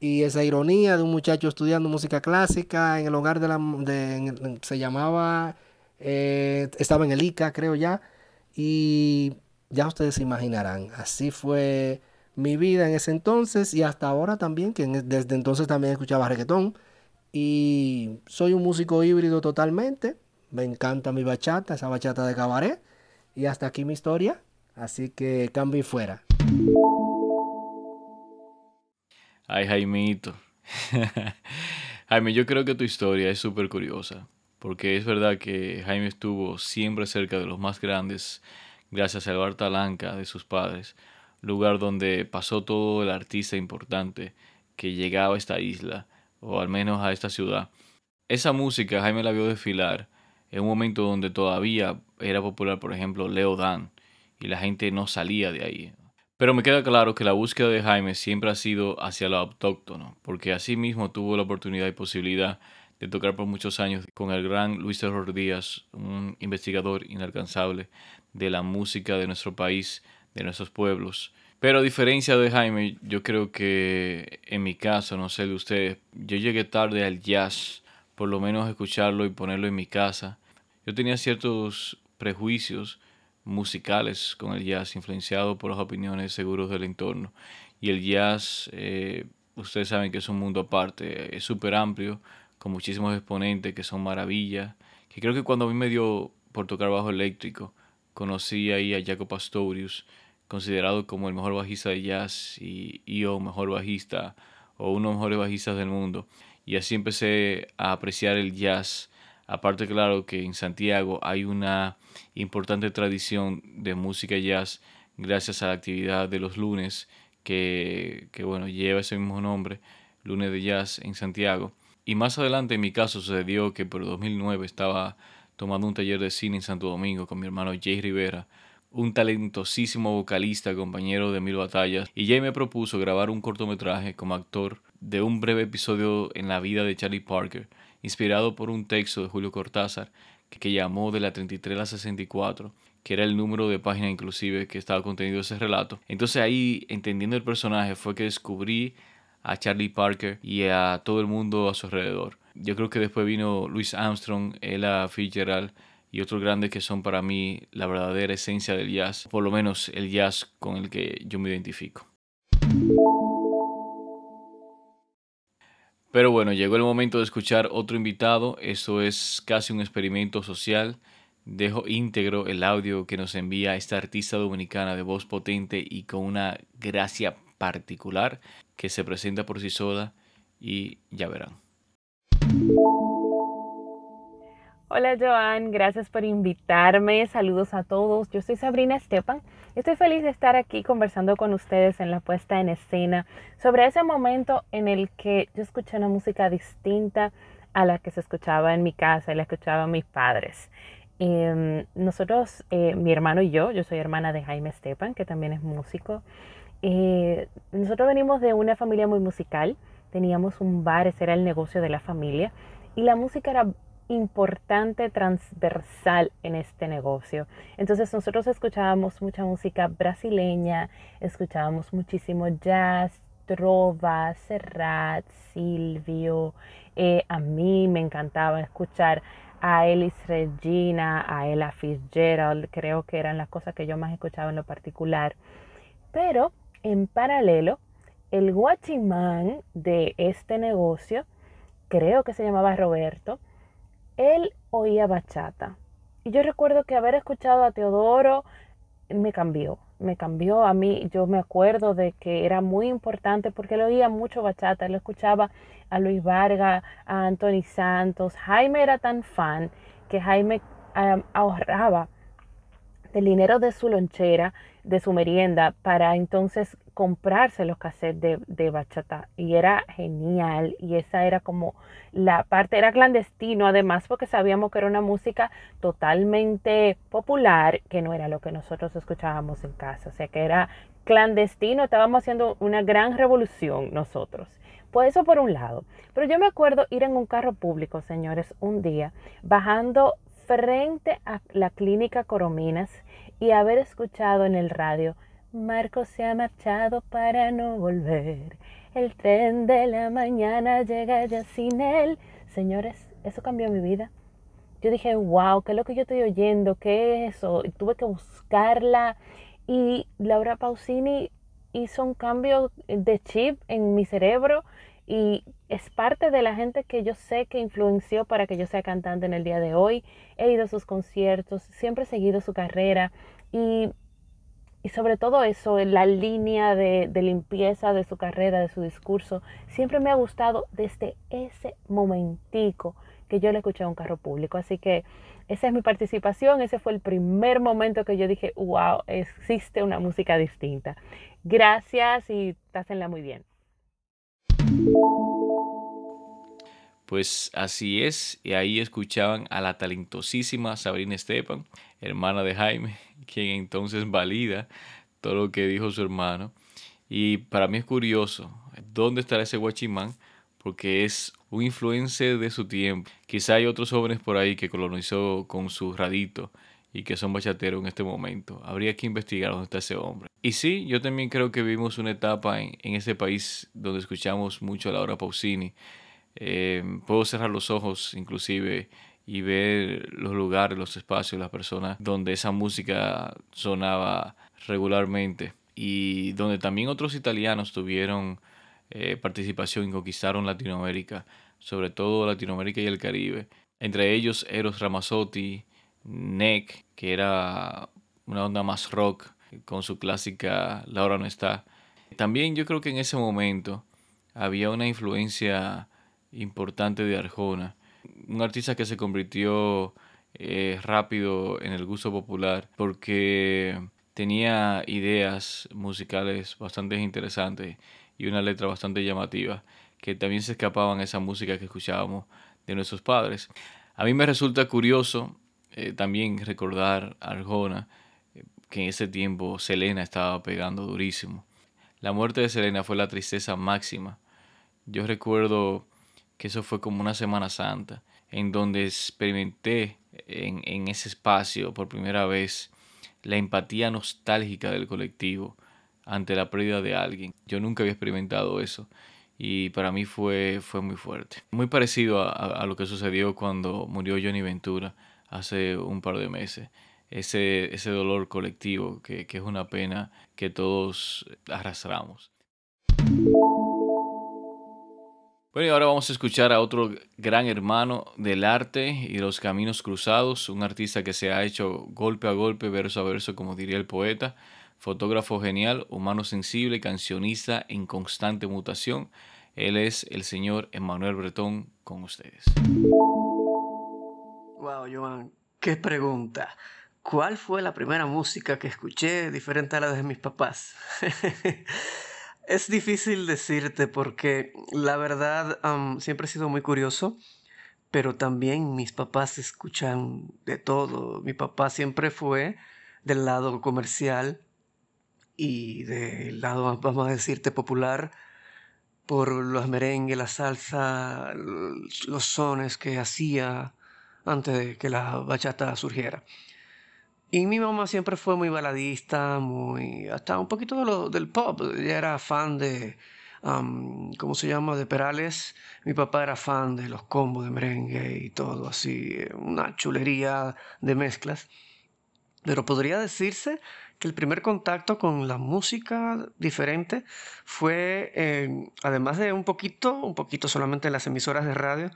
y esa ironía de un muchacho estudiando música clásica en el hogar de la... Se llamaba... Eh, estaba en el ICA, creo ya. Y ya ustedes se imaginarán, así fue mi vida en ese entonces y hasta ahora también, que desde entonces también escuchaba reggaetón. Y soy un músico híbrido totalmente. Me encanta mi bachata, esa bachata de cabaret. Y hasta aquí mi historia. Así que cambio y fuera. Ay, Jaimito. Jaime, yo creo que tu historia es súper curiosa. Porque es verdad que Jaime estuvo siempre cerca de los más grandes gracias al bar Talanca de sus padres, lugar donde pasó todo el artista importante que llegaba a esta isla, o al menos a esta ciudad. Esa música Jaime la vio desfilar en un momento donde todavía era popular, por ejemplo, Leo Dan, y la gente no salía de ahí. Pero me queda claro que la búsqueda de Jaime siempre ha sido hacia lo autóctono, porque así mismo tuvo la oportunidad y posibilidad de tocar por muchos años con el gran Luis Terror Díaz, un investigador inalcanzable de la música de nuestro país, de nuestros pueblos. Pero a diferencia de Jaime, yo creo que en mi caso, no sé de ustedes, yo llegué tarde al jazz, por lo menos escucharlo y ponerlo en mi casa. Yo tenía ciertos prejuicios musicales con el jazz, influenciado por las opiniones seguros del entorno. Y el jazz, eh, ustedes saben que es un mundo aparte, es súper amplio, con muchísimos exponentes que son maravillas, que creo que cuando a mí me dio por tocar bajo eléctrico, conocí ahí a Jaco Pastorius, considerado como el mejor bajista de jazz y, yo mejor bajista o uno de los mejores bajistas del mundo. Y así empecé a apreciar el jazz. Aparte, claro que en Santiago hay una importante tradición de música jazz gracias a la actividad de los lunes que, que bueno, lleva ese mismo nombre, lunes de jazz en Santiago. Y más adelante en mi caso sucedió que por 2009 estaba tomando un taller de cine en Santo Domingo con mi hermano Jay Rivera, un talentosísimo vocalista, compañero de mil batallas, y Jay me propuso grabar un cortometraje como actor de un breve episodio en la vida de Charlie Parker, inspirado por un texto de Julio Cortázar que, llamó de la 33 a la 64, que era el número de página inclusive que estaba contenido ese relato. Entonces ahí, entendiendo el personaje, fue que descubrí a Charlie Parker y a todo el mundo a su alrededor. Yo creo que después vino Louis Armstrong, Ella Fitzgerald y otros grandes que son para mí la verdadera esencia del jazz, por lo menos el jazz con el que yo me identifico. Pero bueno, llegó el momento de escuchar otro invitado. Esto es casi un experimento social. Dejo íntegro el audio que nos envía esta artista dominicana de voz potente y con una gracia particular que se presenta por sí sola y ya verán. Hola Joan, gracias por invitarme. Saludos a todos. Yo soy Sabrina Estepan. Estoy feliz de estar aquí conversando con ustedes en la puesta en escena sobre ese momento en el que yo escuché una música distinta a la que se escuchaba en mi casa y la escuchaban mis padres. Em, nosotros, eh, mi hermano y yo, yo soy hermana de Jaime Estepan, que también es músico, eh, nosotros venimos de una familia muy musical, teníamos un bar, ese era el negocio de la familia, y la música era importante, transversal en este negocio. Entonces nosotros escuchábamos mucha música brasileña, escuchábamos muchísimo jazz, trova, Serrat, Silvio. Eh, a mí me encantaba escuchar a Elis Regina, a Ella Fitzgerald, creo que eran las cosas que yo más escuchaba en lo particular. Pero en paralelo, el guachimán de este negocio, creo que se llamaba Roberto, él oía bachata. Y yo recuerdo que haber escuchado a Teodoro me cambió, me cambió a mí. Yo me acuerdo de que era muy importante porque él oía mucho bachata, lo escuchaba a Luis Vargas, a Anthony Santos. Jaime era tan fan que Jaime ahorraba del dinero de su lonchera, de su merienda, para entonces comprarse los cassettes de, bachata. Y era genial. Y esa era como la parte, era clandestino además, porque sabíamos que era una música totalmente popular, que no era lo que nosotros escuchábamos en casa. O sea, que era clandestino, estábamos haciendo una gran revolución nosotros. Pues eso por un lado. Pero yo me acuerdo ir en un carro público, señores, un día, bajando frente a la clínica Corominas y haber escuchado en el radio, Marco se ha marchado para no volver. El tren de la mañana llega ya sin él. Señores, eso cambió mi vida. Yo dije, wow, ¿qué es lo que yo estoy oyendo? ¿Qué es eso? Y tuve que buscarla. Y Laura Pausini hizo un cambio de chip en mi cerebro y es parte de la gente que yo sé que influenció para que yo sea cantante en el día de hoy. He ido a sus conciertos, siempre he seguido su carrera y, sobre todo eso, la línea de, de, limpieza de su carrera, de su discurso, siempre me ha gustado desde ese momentico que yo la escuché en un carro público. Así que esa es mi participación, ese fue el primer momento que yo dije, wow, existe una música distinta. Gracias y pásenla muy bien. Pues así es, y ahí escuchaban a la talentosísima Sabrina Estepan, hermana de Jaime, quien entonces valida todo lo que dijo su hermano. Y para mí es curioso, ¿dónde estará ese guachimán? Porque es un influencer de su tiempo. Quizá hay otros jóvenes por ahí que colonizó con su radito y que son bachateros en este momento. Habría que investigar dónde está ese hombre. Y sí, yo también creo que vivimos una etapa en, en ese país donde escuchamos mucho a Laura Pausini Em, puedo cerrar los ojos inclusive y ver los lugares, los espacios, las personas donde esa música sonaba regularmente y donde también otros italianos tuvieron eh, participación y conquistaron Latinoamérica, sobre todo Latinoamérica y el Caribe. Entre ellos Eros Ramazzotti, Neck, que era una onda más rock con su clásica La hora no está. También yo creo que en ese momento había una influencia importante de Arjona. Un artista que se convirtió eh, rápido en el gusto popular porque tenía ideas musicales bastante interesantes y una letra bastante llamativa que también se escapaban esa música que escuchábamos de nuestros padres. A mí me resulta curioso eh, también recordar a Arjona eh, que en ese tiempo Selena estaba pegando durísimo. La muerte de Selena fue la tristeza máxima. Yo recuerdo que eso fue como una Semana Santa, en donde experimenté en, en ese espacio por primera vez la empatía nostálgica del colectivo ante la pérdida de alguien. Yo nunca había experimentado eso y para mí fue, fue muy fuerte. Muy parecido a, a, lo que sucedió cuando murió Johnny Ventura hace un par de meses. Ese, ese dolor colectivo que, que es una pena que todos arrastramos. Bueno, y ahora vamos a escuchar a otro gran hermano del arte y los caminos cruzados, un artista que se ha hecho golpe a golpe, verso a verso, como diría el poeta, fotógrafo genial, humano sensible, cancionista en constante mutación. Él es el señor Emmanuel Bretón con ustedes. Wow, Joan, qué pregunta. ¿Cuál fue la primera música que escuché diferente a la de mis papás? Es difícil decirte porque la verdad siempre he sido muy curioso, pero también mis papás escuchan de todo. Mi papá siempre fue del lado comercial y del lado, vamos a decirte, popular, por los merengues, la salsa, los sones que hacía antes de que la bachata surgiera. Y mi mamá siempre fue muy baladista, muy. hasta un poquito de lo, del pop. Ella era fan de. ¿Cómo se llama? De Perales. Mi papá era fan de los combos de merengue y todo así. Una chulería de mezclas. Pero podría decirse que el primer contacto con la música diferente fue, eh, además de un poquito, un poquito solamente en las emisoras de radio,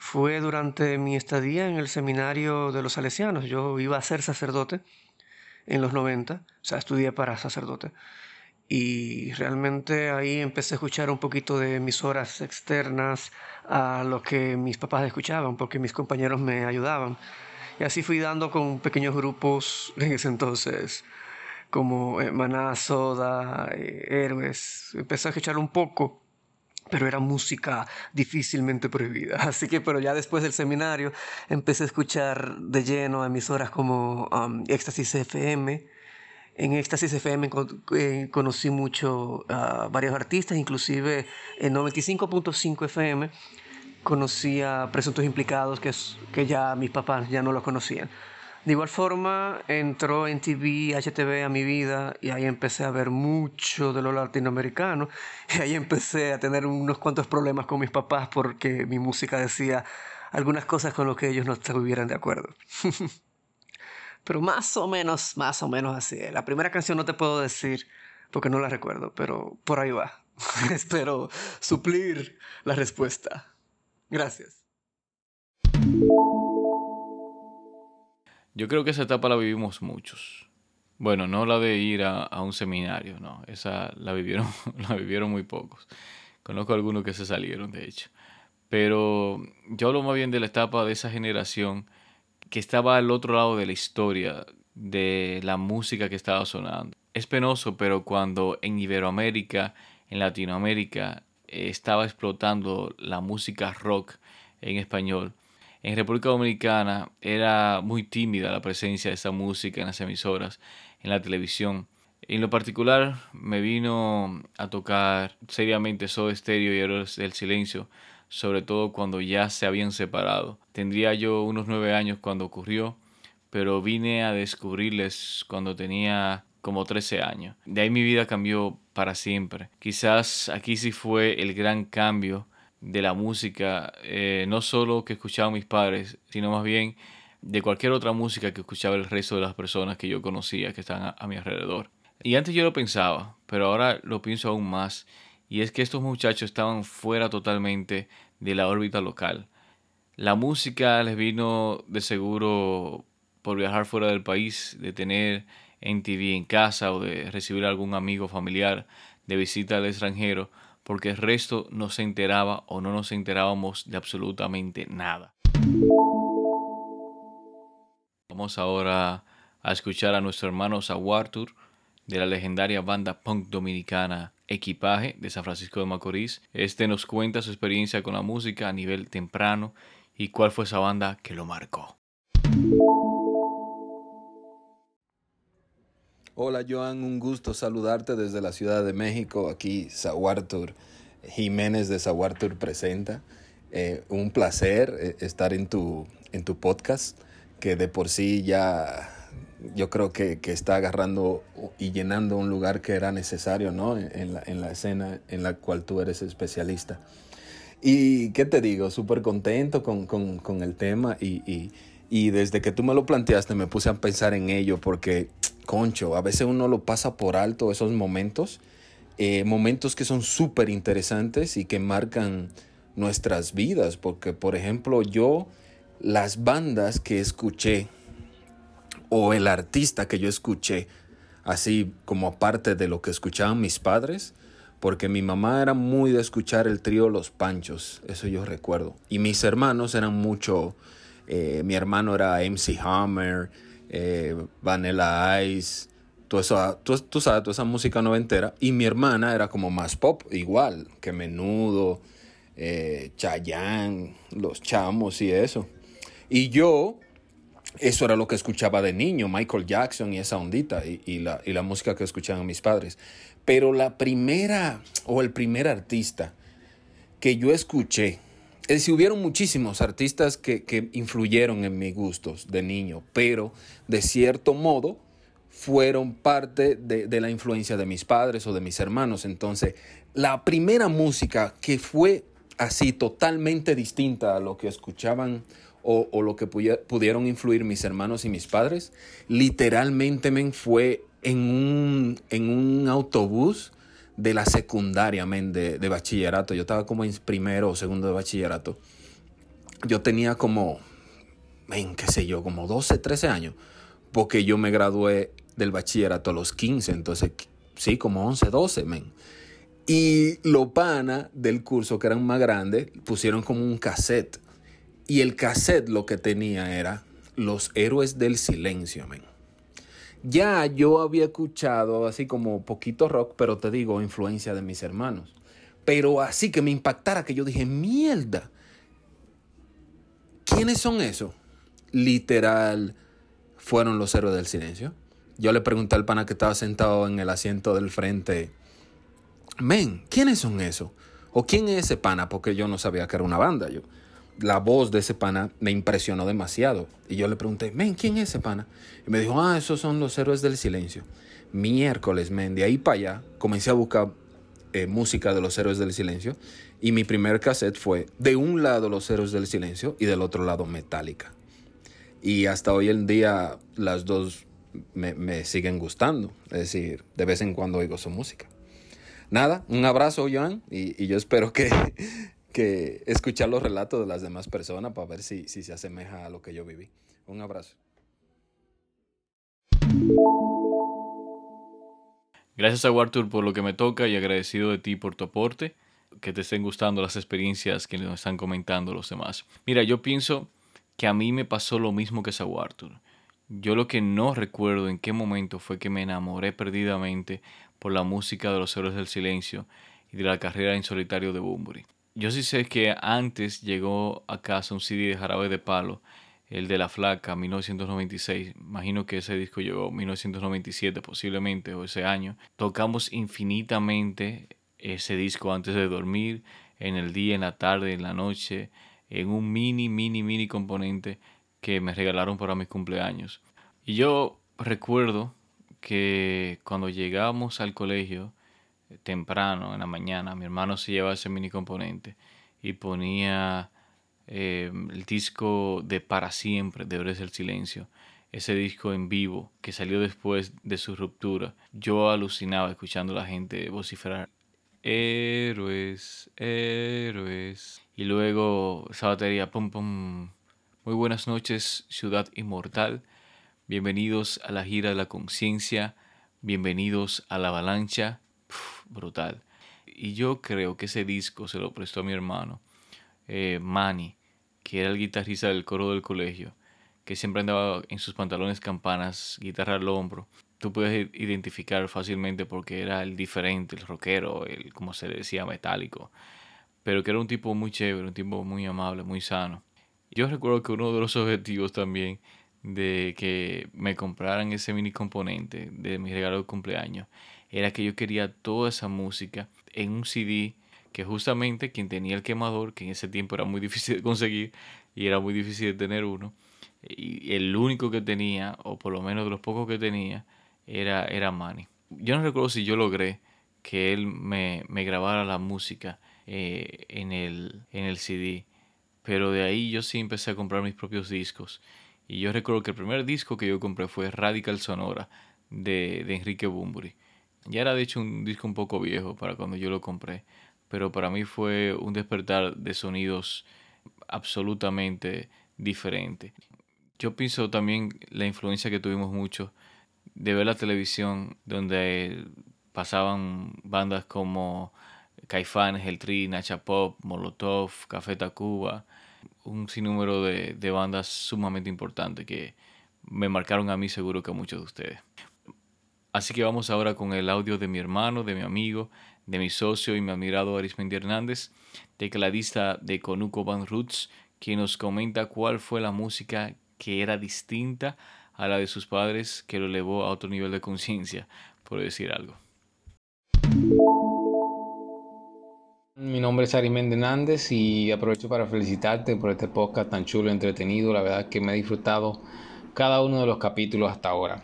fue durante mi estadía en el seminario de los salesianos. Yo iba a ser sacerdote en los 90, o sea, estudié para sacerdote. Y realmente ahí empecé a escuchar un poquito de emisoras externas a lo que mis papás escuchaban, porque mis compañeros me ayudaban. Y así fui dando con pequeños grupos en ese entonces, como eh, Maná, Soda, eh, Héroes. Empecé a escuchar un poco pero era música difícilmente prohibida. Así que, pero ya después del seminario empecé a escuchar de lleno emisoras como um, Éxtasis FM. En Éxtasis FM eh, conocí mucho a varios artistas, inclusive en 95.5 FM conocí a Presuntos Implicados, que, que ya mis papás ya no lo conocían. De igual forma, entró en TV, HTV a mi vida y ahí empecé a ver mucho de lo latinoamericano y ahí empecé a tener unos cuantos problemas con mis papás porque mi música decía algunas cosas con lo que ellos no estuvieran de acuerdo. pero más o menos, más o menos así. La primera canción no te puedo decir porque no la recuerdo, pero por ahí va. Espero suplir la respuesta. Gracias. Yo creo que esa etapa la vivimos muchos. Bueno, no la de ir a, un seminario, no. Esa la vivieron, la vivieron muy pocos. Conozco algunos que se salieron, de hecho. pero yo hablo más bien de la etapa de esa generación que estaba al otro lado de la historia, de la música que estaba sonando. Es penoso, pero cuando en Iberoamérica, en Latinoamérica, eh, estaba explotando la música rock en español, en República Dominicana era muy tímida la presencia de esa música en las emisoras, en la televisión. En lo particular me vino a tocar seriamente Soda Stereo y Héroes del Silencio, sobre todo cuando ya se habían separado. Tendría yo unos nueve años cuando ocurrió, pero vine a descubrirles cuando tenía como 13 años. De ahí mi vida cambió para siempre. Quizás aquí sí fue el gran cambio de la música, eh, no solo que escuchaban mis padres, sino más bien de cualquier otra música que escuchaba el resto de las personas que yo conocía que estaban a, mi alrededor. Y antes yo lo pensaba, pero ahora lo pienso aún más, y es que estos muchachos estaban fuera totalmente de la órbita local. La música les vino de seguro por viajar fuera del país, de tener en TV en casa o de recibir algún amigo familiar de visita al extranjero, porque el resto no se enteraba o no nos enterábamos de absolutamente nada. Vamos ahora a escuchar a nuestro hermano Zawartur de la legendaria banda punk dominicana Equipaje de San Francisco de Macorís. Este nos cuenta su experiencia con la música a nivel temprano y cuál fue esa banda que lo marcó. Hola Joan, un gusto saludarte desde la Ciudad de México. Aquí Zawartur Jiménez de Zawartur presenta. Eh, un placer eh, estar en tu, en tu podcast, que de por sí ya yo creo que, está agarrando y llenando un lugar que era necesario ¿no? en, la, escena en la cual tú eres especialista. Y qué te digo, súper contento con, el tema y desde que tú me lo planteaste me puse a pensar en ello porque concho, a veces uno lo pasa por alto esos momentos, eh, momentos que son súper interesantes y que marcan nuestras vidas, porque por ejemplo yo, las bandas que escuché o el artista que yo escuché, así como parte de lo que escuchaban mis padres, porque mi mamá era muy de escuchar el trío Los Panchos, eso yo recuerdo, y mis hermanos eran mucho, eh, mi hermano era MC Hammer, eh, Vanilla Ice, toda esa, tú, sabes, toda esa música noventera. Y mi hermana era como más pop, igual, que Menudo, eh, Chayanne, Los Chamos y eso. Y yo, eso era lo que escuchaba de niño, Michael Jackson y esa ondita, y, la, y la música que escuchaban mis padres. Pero la primera, o el primer artista que yo escuché, es decir, hubieron muchísimos artistas que, influyeron en mis gustos de niño, pero de cierto modo fueron parte de, la influencia de mis padres o de mis hermanos. Entonces, la primera música que fue así totalmente distinta a lo que escuchaban o, lo que pudieron influir mis hermanos y mis padres, literalmente me fue en un, en un autobús de la secundaria, men, de, bachillerato. Yo estaba como en primero o segundo de bachillerato. Yo tenía como, men, qué sé yo, como 12, 13 años, porque yo me gradué del bachillerato a los 15, entonces sí, como 11, 12, men. Y lo pana del curso, que eran más grandes, pusieron como un cassette. Y el cassette lo que tenía era Los Héroes del Silencio, men. Ya yo había escuchado así como poquito rock, pero te digo, influencia de mis hermanos. Pero así que me impactara que yo dije, mierda. ¿Quiénes son esos? Literal, fueron los héroes del silencio. Yo le pregunté al pana que estaba sentado en el asiento del frente, men, ¿quiénes son esos? ¿O quién es ese pana? Porque yo no sabía que era una banda. Yo, la voz de ese pana me impresionó demasiado. Y yo le pregunté, men, ¿quién es ese pana? Y me dijo, ah, esos son los héroes del silencio. Miércoles, men, de ahí para allá comencé a buscar eh, música de los héroes del silencio. Y mi primer cassette fue de un lado los héroes del silencio y del otro lado Metallica. Y hasta hoy en día las dos me, siguen gustando. Es decir, de vez en cuando oigo su música. Nada, un abrazo, Joan, y yo espero que, que escuchar los relatos de las demás personas para ver si, si se asemeja a lo que yo viví. Un abrazo. Gracias a Arthur por lo que me toca y agradecido de ti por tu aporte. que te estén gustando las experiencias que nos están comentando los demás. Mira, yo pienso que a mí me pasó lo mismo que a Arthur. Yo lo que no recuerdo en qué momento fue que me enamoré perdidamente por la música de los héroes del silencio y de la carrera en solitario de Bumburi. Yo sí sé que antes llegó a casa un CD de Jarabe de Palo, el de La Flaca, 1996. Imagino que ese disco llegó 1997 posiblemente, o ese año. Tocamos infinitamente ese disco antes de dormir, en el día, en la tarde, en la noche, en un mini, mini, mini componente que me regalaron para mis cumpleaños. Y yo recuerdo que cuando llegamos al colegio, temprano, en la mañana, mi hermano se llevaba ese mini componente y ponía eh, el disco de Para Siempre, de Ores del Silencio, ese disco en vivo que salió después de su ruptura. Yo alucinaba escuchando a la gente vociferar. Héroes, héroes. Y luego esa batería, pum, pum. Muy buenas noches, Ciudad Inmortal. Bienvenidos a la gira de la conciencia. Bienvenidos a la avalancha. Brutal. Y yo creo que ese disco se lo prestó a mi hermano, eh, Manny, que era el guitarrista del coro del colegio, que siempre andaba en sus pantalones campanas, guitarra al hombro tú puedes identificar fácilmente porque era el diferente, el rockero, el, como se decía, metálico. Pero que era un tipo muy chévere, un tipo muy amable, muy sano. Yo recuerdo que uno de los objetivos también de que me compraran ese mini componente de mi regalo de cumpleaños era que yo quería toda esa música en un CD que justamente quien tenía el quemador, que en ese tiempo era muy difícil de conseguir y era muy difícil de tener uno, y el único que tenía, o por lo menos de los pocos que tenía, era, era Manny. Yo no recuerdo si yo logré que él me, me grabara la música eh, en, el, en el CD, pero de ahí yo sí empecé a comprar mis propios discos. Y yo recuerdo que el primer disco que yo compré fue Radical Sonora de, de Enrique Bumburi. Ya era de hecho un disco un poco viejo para cuando yo lo compré, pero para mí fue un despertar de sonidos absolutamente diferente. Yo pienso también la influencia que tuvimos mucho de ver la televisión donde pasaban bandas como Caifanes, El Tri, Nacha Pop, Molotov, Café Tacuba, un sinnúmero de, de bandas sumamente importantes que me marcaron a mí seguro que a muchos de ustedes. Así que vamos ahora con el audio de mi hermano, de mi amigo, de mi socio y mi admirado Arismendi Hernández, tecladista de Conuco Band Roots, quien nos comenta cuál fue la música que era distinta a la de sus padres que lo elevó a otro nivel de conciencia, por decir algo. Mi nombre es Ari Hernández y aprovecho para felicitarte por este podcast tan chulo y entretenido. La verdad que me he disfrutado cada uno de los capítulos hasta ahora.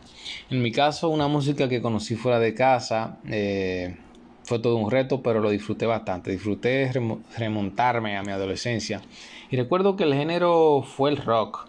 En mi caso, una música que conocí fuera de casa eh, fue todo un reto, pero lo disfruté bastante. Disfruté remontarme a mi adolescencia. Y recuerdo que el género fue el rock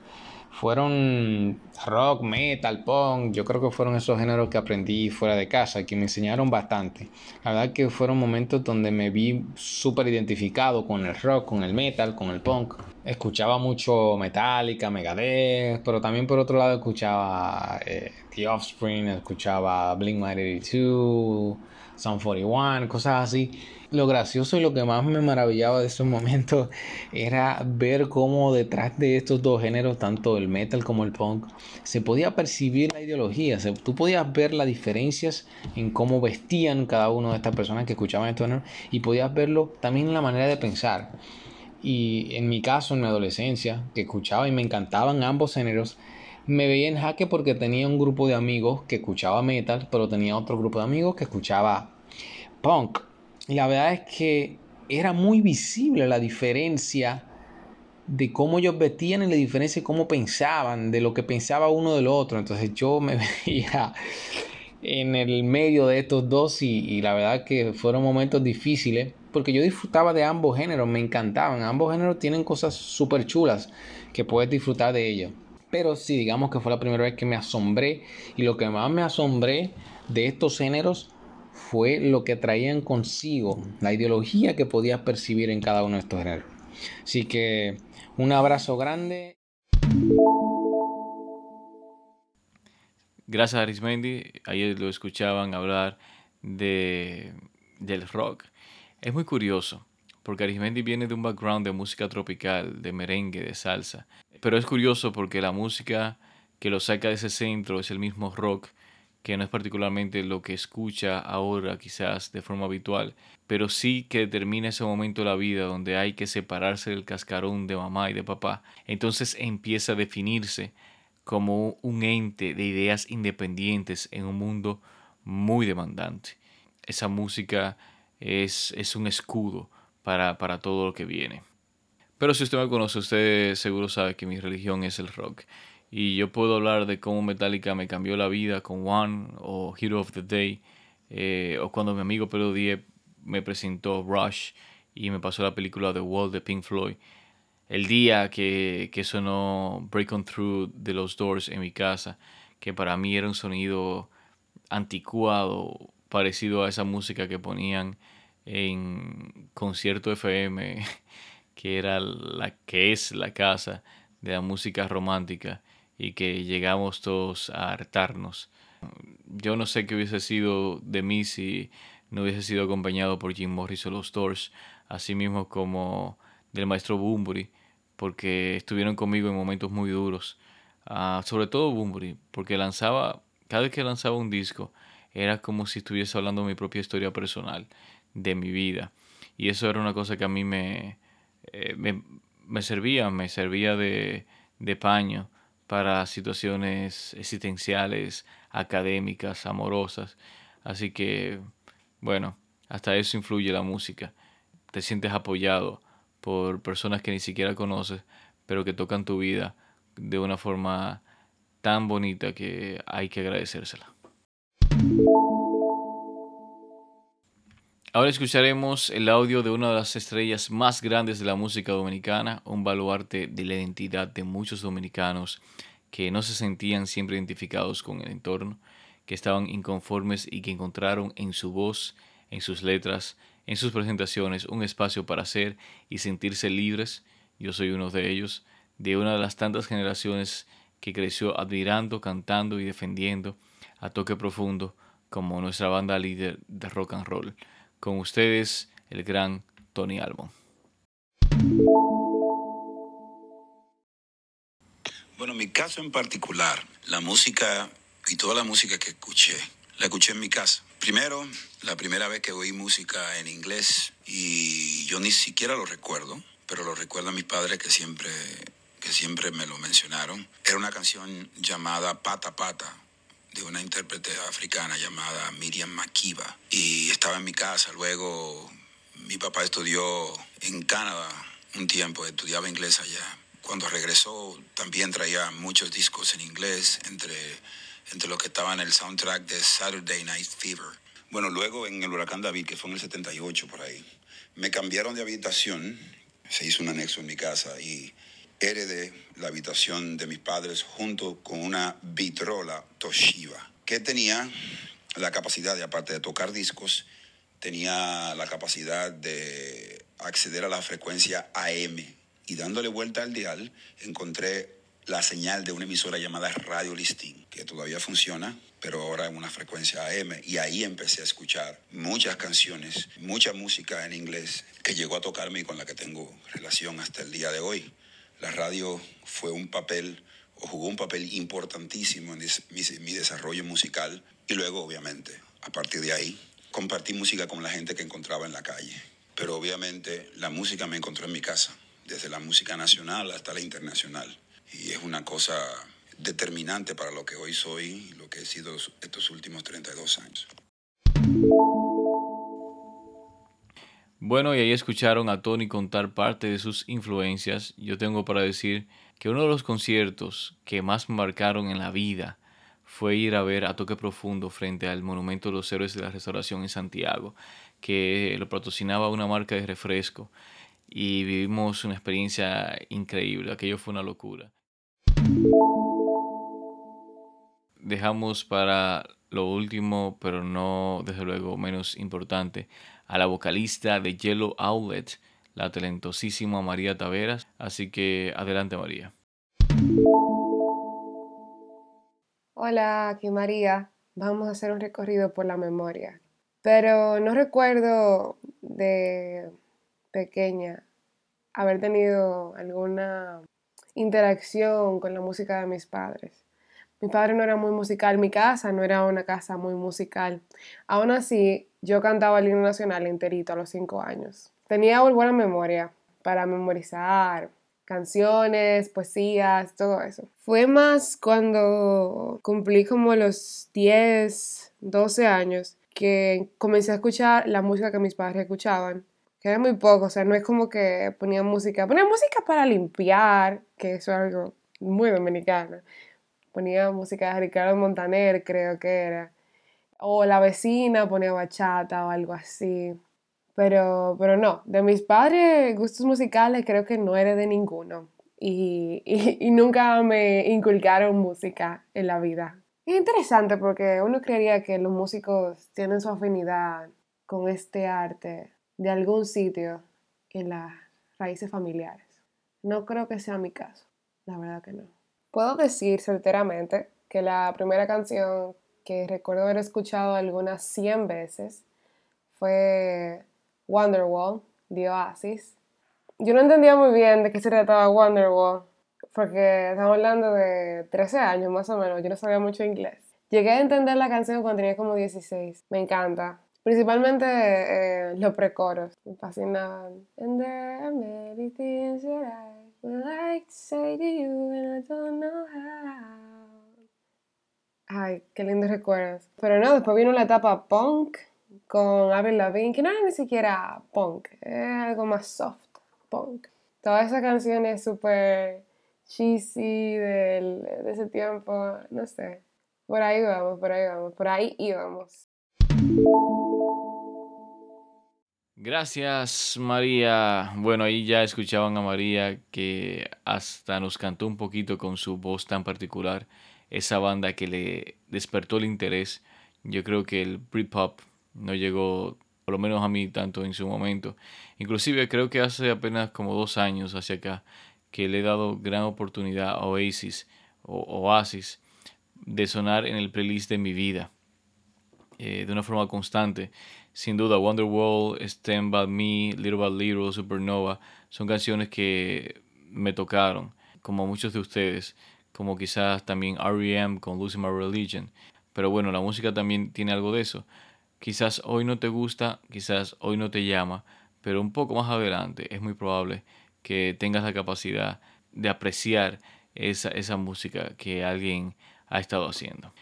fueron rock, metal, punk, yo creo que fueron esos géneros que aprendí fuera de casa, que me enseñaron bastante. La verdad que fueron momentos donde me vi súper identificado con el rock, con el metal, con el punk. Escuchaba mucho Metallica, Megadeth, pero también por otro lado escuchaba eh, The Offspring, escuchaba Blink-182, Sound 41, cosas así lo gracioso y lo que más me maravillaba de esos momentos era ver cómo detrás de estos dos géneros, tanto el metal como el punk, se podía percibir la ideología. tú podías ver las diferencias en cómo vestían cada uno de estas personas que escuchaban estos géneros y podías verlo también en la manera de pensar. Y en mi caso, en mi adolescencia, que escuchaba y me encantaban ambos géneros, me veía en jaque porque tenía un grupo de amigos que escuchaba metal, pero tenía otro grupo de amigos que escuchaba punk. La verdad es que era muy visible la diferencia de cómo ellos vestían y la diferencia de cómo pensaban, de lo que pensaba uno del otro. Entonces yo me veía en el medio de estos dos y, la verdad que fueron momentos difíciles porque yo disfrutaba de ambos géneros, me encantaban. Ambos géneros tienen cosas súper chulas que puedes disfrutar de ellos. Pero sí, digamos que fue la primera vez que me asombré y lo que más me asombré de estos géneros fue lo que traían consigo, la ideología que podías percibir en cada uno de estos géneros. Así que un abrazo grande. Gracias Arismendi, ayer lo escuchaban hablar de, del rock. Es muy curioso, porque Arismendi viene de un background de música tropical, de merengue, de salsa. Pero es curioso porque la música que lo saca de ese centro es el mismo rock, que no es particularmente lo que escucha ahora quizás de forma habitual, pero sí que determina ese momento de la vida donde hay que separarse del cascarón de mamá y de papá. Entonces empieza a definirse como un ente de ideas independientes en un mundo muy demandante. Esa música es, es un escudo para, para todo lo que viene. Pero si usted me conoce, usted seguro sabe que mi religión es el rock. Y yo puedo hablar de cómo Metallica me cambió la vida con One o Hero of the Day. Eh, o cuando mi amigo Pedro Diez me presentó Rush y me pasó la película The Wall de Pink Floyd. El día que, que sonó Break On Through de los Doors en mi casa, que para mí era un sonido anticuado, parecido a esa música que ponían en concierto FM, que era la que es la casa de la música romántica y que llegamos todos a hartarnos. Yo no sé qué hubiese sido de mí si no hubiese sido acompañado por Jim Morris o los Doors, así mismo como del maestro Bumbury, porque estuvieron conmigo en momentos muy duros. Ah, sobre todo Bumbury, porque lanzaba, cada vez que lanzaba un disco, era como si estuviese hablando de mi propia historia personal, de mi vida. Y eso era una cosa que a mí me, eh, me, servía, me servía de, de paño para situaciones existenciales, académicas, amorosas. Así que, bueno, hasta eso influye la música. Te sientes apoyado por personas que ni siquiera conoces, pero que tocan tu vida de una forma tan bonita que hay que agradecérsela. Ahora escucharemos el audio de una de las estrellas más grandes de la música dominicana, un baluarte de la identidad de muchos dominicanos que no se sentían siempre identificados con el entorno, que estaban inconformes y que encontraron en su voz, en sus letras, en sus presentaciones un espacio para ser y sentirse libres. Yo soy uno de ellos, de una de las tantas generaciones que creció admirando, cantando y defendiendo a toque profundo como nuestra banda líder de rock and roll. Con ustedes, el gran Tony Albon. Bueno, mi caso en particular, la música y toda la música que escuché, la escuché en mi casa. Primero, la primera vez que oí música en inglés y yo ni siquiera lo recuerdo, pero lo recuerdo a mis padres que siempre, que siempre me lo mencionaron. Era una canción llamada Pata Pata de una intérprete africana llamada Miriam Makiba y estaba en mi casa. Luego mi papá estudió en Canadá un tiempo, estudiaba inglés allá. Cuando regresó también traía muchos discos en inglés, entre, entre los que estaban el soundtrack de Saturday Night Fever. Bueno, luego en el huracán David, que fue en el 78 por ahí, me cambiaron de habitación, se hizo un anexo en mi casa y heredé la habitación de mis padres junto con una vitrola Toshiba, que tenía la capacidad de, aparte de tocar discos, tenía la capacidad de acceder a la frecuencia AM. Y dándole vuelta al dial, encontré la señal de una emisora llamada Radio Listing, que todavía funciona, pero ahora en una frecuencia AM. Y ahí empecé a escuchar muchas canciones, mucha música en inglés, que llegó a tocarme y con la que tengo relación hasta el día de hoy la radio fue un papel o jugó un papel importantísimo en mi, desarrollo musical y luego obviamente a partir de ahí compartí música con la gente que encontraba en la calle. Pero obviamente la música me encontró en mi casa, desde la música nacional hasta la internacional. Y es una cosa determinante para lo que hoy soy y lo que he sido estos últimos 32 años. Bueno, y ahí escucharon a Tony contar parte de sus influencias. Yo tengo para decir que uno de los conciertos que más marcaron en la vida fue ir a ver a Toque Profundo frente al Monumento de los Héroes de la Restauración en Santiago, que lo patrocinaba una marca de refresco y vivimos una experiencia increíble. Aquello fue una locura. Dejamos para lo último, pero no desde luego menos importante, a la vocalista de Yellow Outlet, la talentosísima María Taveras. Así que adelante María. Hola, aquí María. Vamos a hacer un recorrido por la memoria. Pero no recuerdo de pequeña haber tenido alguna interacción con la música de mis padres. Mi padre no era muy musical, mi casa no era una casa muy musical. Aún así, yo cantaba el himno nacional enterito a los cinco años. Tenía buena memoria para memorizar canciones, poesías, todo eso. Fue más cuando cumplí como los 10, 12 años que comencé a escuchar la música que mis padres escuchaban que era muy poco, o sea, no es como que ponía música, ponía música para limpiar, que eso es algo muy dominicano. Ponía música de Ricardo Montaner, creo que era. O la vecina ponía bachata o algo así. Pero, pero no, de mis padres gustos musicales creo que no era de ninguno. Y, y, y nunca me inculcaron música en la vida. Es interesante porque uno creería que los músicos tienen su afinidad con este arte de algún sitio en las raíces familiares. No creo que sea mi caso, la verdad que no. Puedo decir certeramente que la primera canción que recuerdo haber escuchado algunas 100 veces fue Wonderwall de Oasis. Yo no entendía muy bien de qué se trataba Wonderwall, porque estamos hablando de 13 años más o menos, yo no sabía mucho inglés. Llegué a entender la canción cuando tenía como 16. Me encanta. Principalmente eh, los precoros, me fascinaban. And there are many things that I would like to say to. Ay, qué lindos recuerdos. Pero no, después vino la etapa punk con Avril Lavigne, que no era ni siquiera punk, era algo más soft, punk. Toda esa canción es súper cheesy del, de ese tiempo, no sé. Por ahí vamos, por ahí vamos, por ahí íbamos. Gracias María. Bueno, ahí ya escuchaban a María que hasta nos cantó un poquito con su voz tan particular, esa banda que le despertó el interés. Yo creo que el Britpop no llegó, por lo menos a mí, tanto en su momento. Inclusive creo que hace apenas como dos años hacia acá que le he dado gran oportunidad a Oasis o Oasis de sonar en el playlist de mi vida eh, de una forma constante sin duda, Wonderwall, Stand By Me, Little by Little, Supernova, son canciones que me tocaron, como muchos de ustedes, como quizás también R.E.M. con Losing My Religion. Pero bueno, la música también tiene algo de eso. Quizás hoy no te gusta, quizás hoy no te llama, pero un poco más adelante es muy probable que tengas la capacidad de apreciar esa, esa música que alguien ha estado haciendo.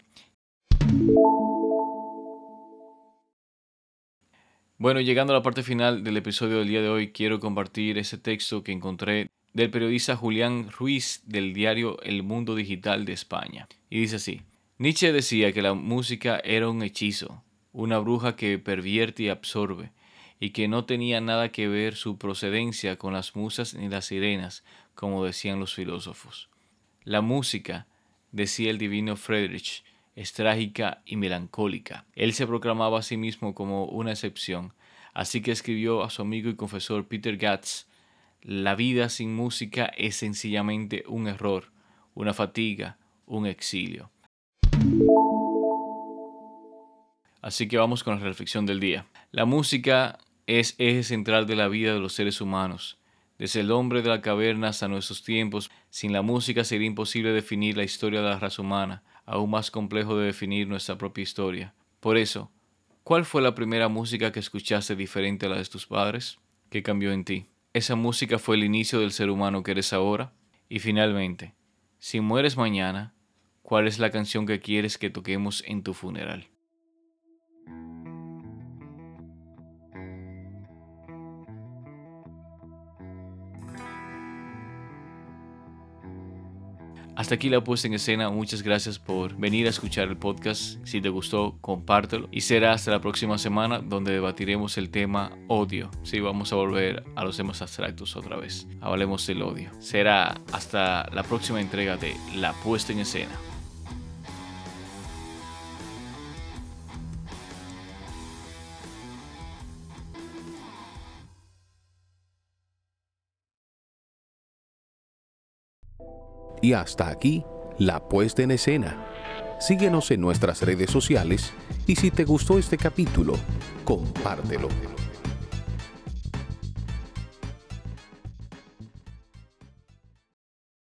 Bueno, llegando a la parte final del episodio del día de hoy, quiero compartir ese texto que encontré del periodista Julián Ruiz del diario El Mundo Digital de España. Y dice así, Nietzsche decía que la música era un hechizo, una bruja que pervierte y absorbe, y que no tenía nada que ver su procedencia con las musas ni las sirenas, como decían los filósofos. La música, decía el divino Friedrich, es trágica y melancólica. Él se proclamaba a sí mismo como una excepción, así que escribió a su amigo y confesor Peter Gatz, la vida sin música es sencillamente un error, una fatiga, un exilio. Así que vamos con la reflexión del día. La música es eje central de la vida de los seres humanos. Desde el hombre de la caverna hasta nuestros tiempos, sin la música sería imposible definir la historia de la raza humana, aún más complejo de definir nuestra propia historia. Por eso, ¿cuál fue la primera música que escuchaste diferente a la de tus padres? ¿Qué cambió en ti? ¿Esa música fue el inicio del ser humano que eres ahora? Y finalmente, si mueres mañana, ¿cuál es la canción que quieres que toquemos en tu funeral? Hasta aquí la puesta en escena. Muchas gracias por venir a escuchar el podcast. Si te gustó, compártelo. Y será hasta la próxima semana donde debatiremos el tema odio. Sí, vamos a volver a los temas abstractos otra vez. Hablemos del odio. Será hasta la próxima entrega de La puesta en escena. Y hasta aquí, la puesta en escena. Síguenos en nuestras redes sociales y si te gustó este capítulo, compártelo.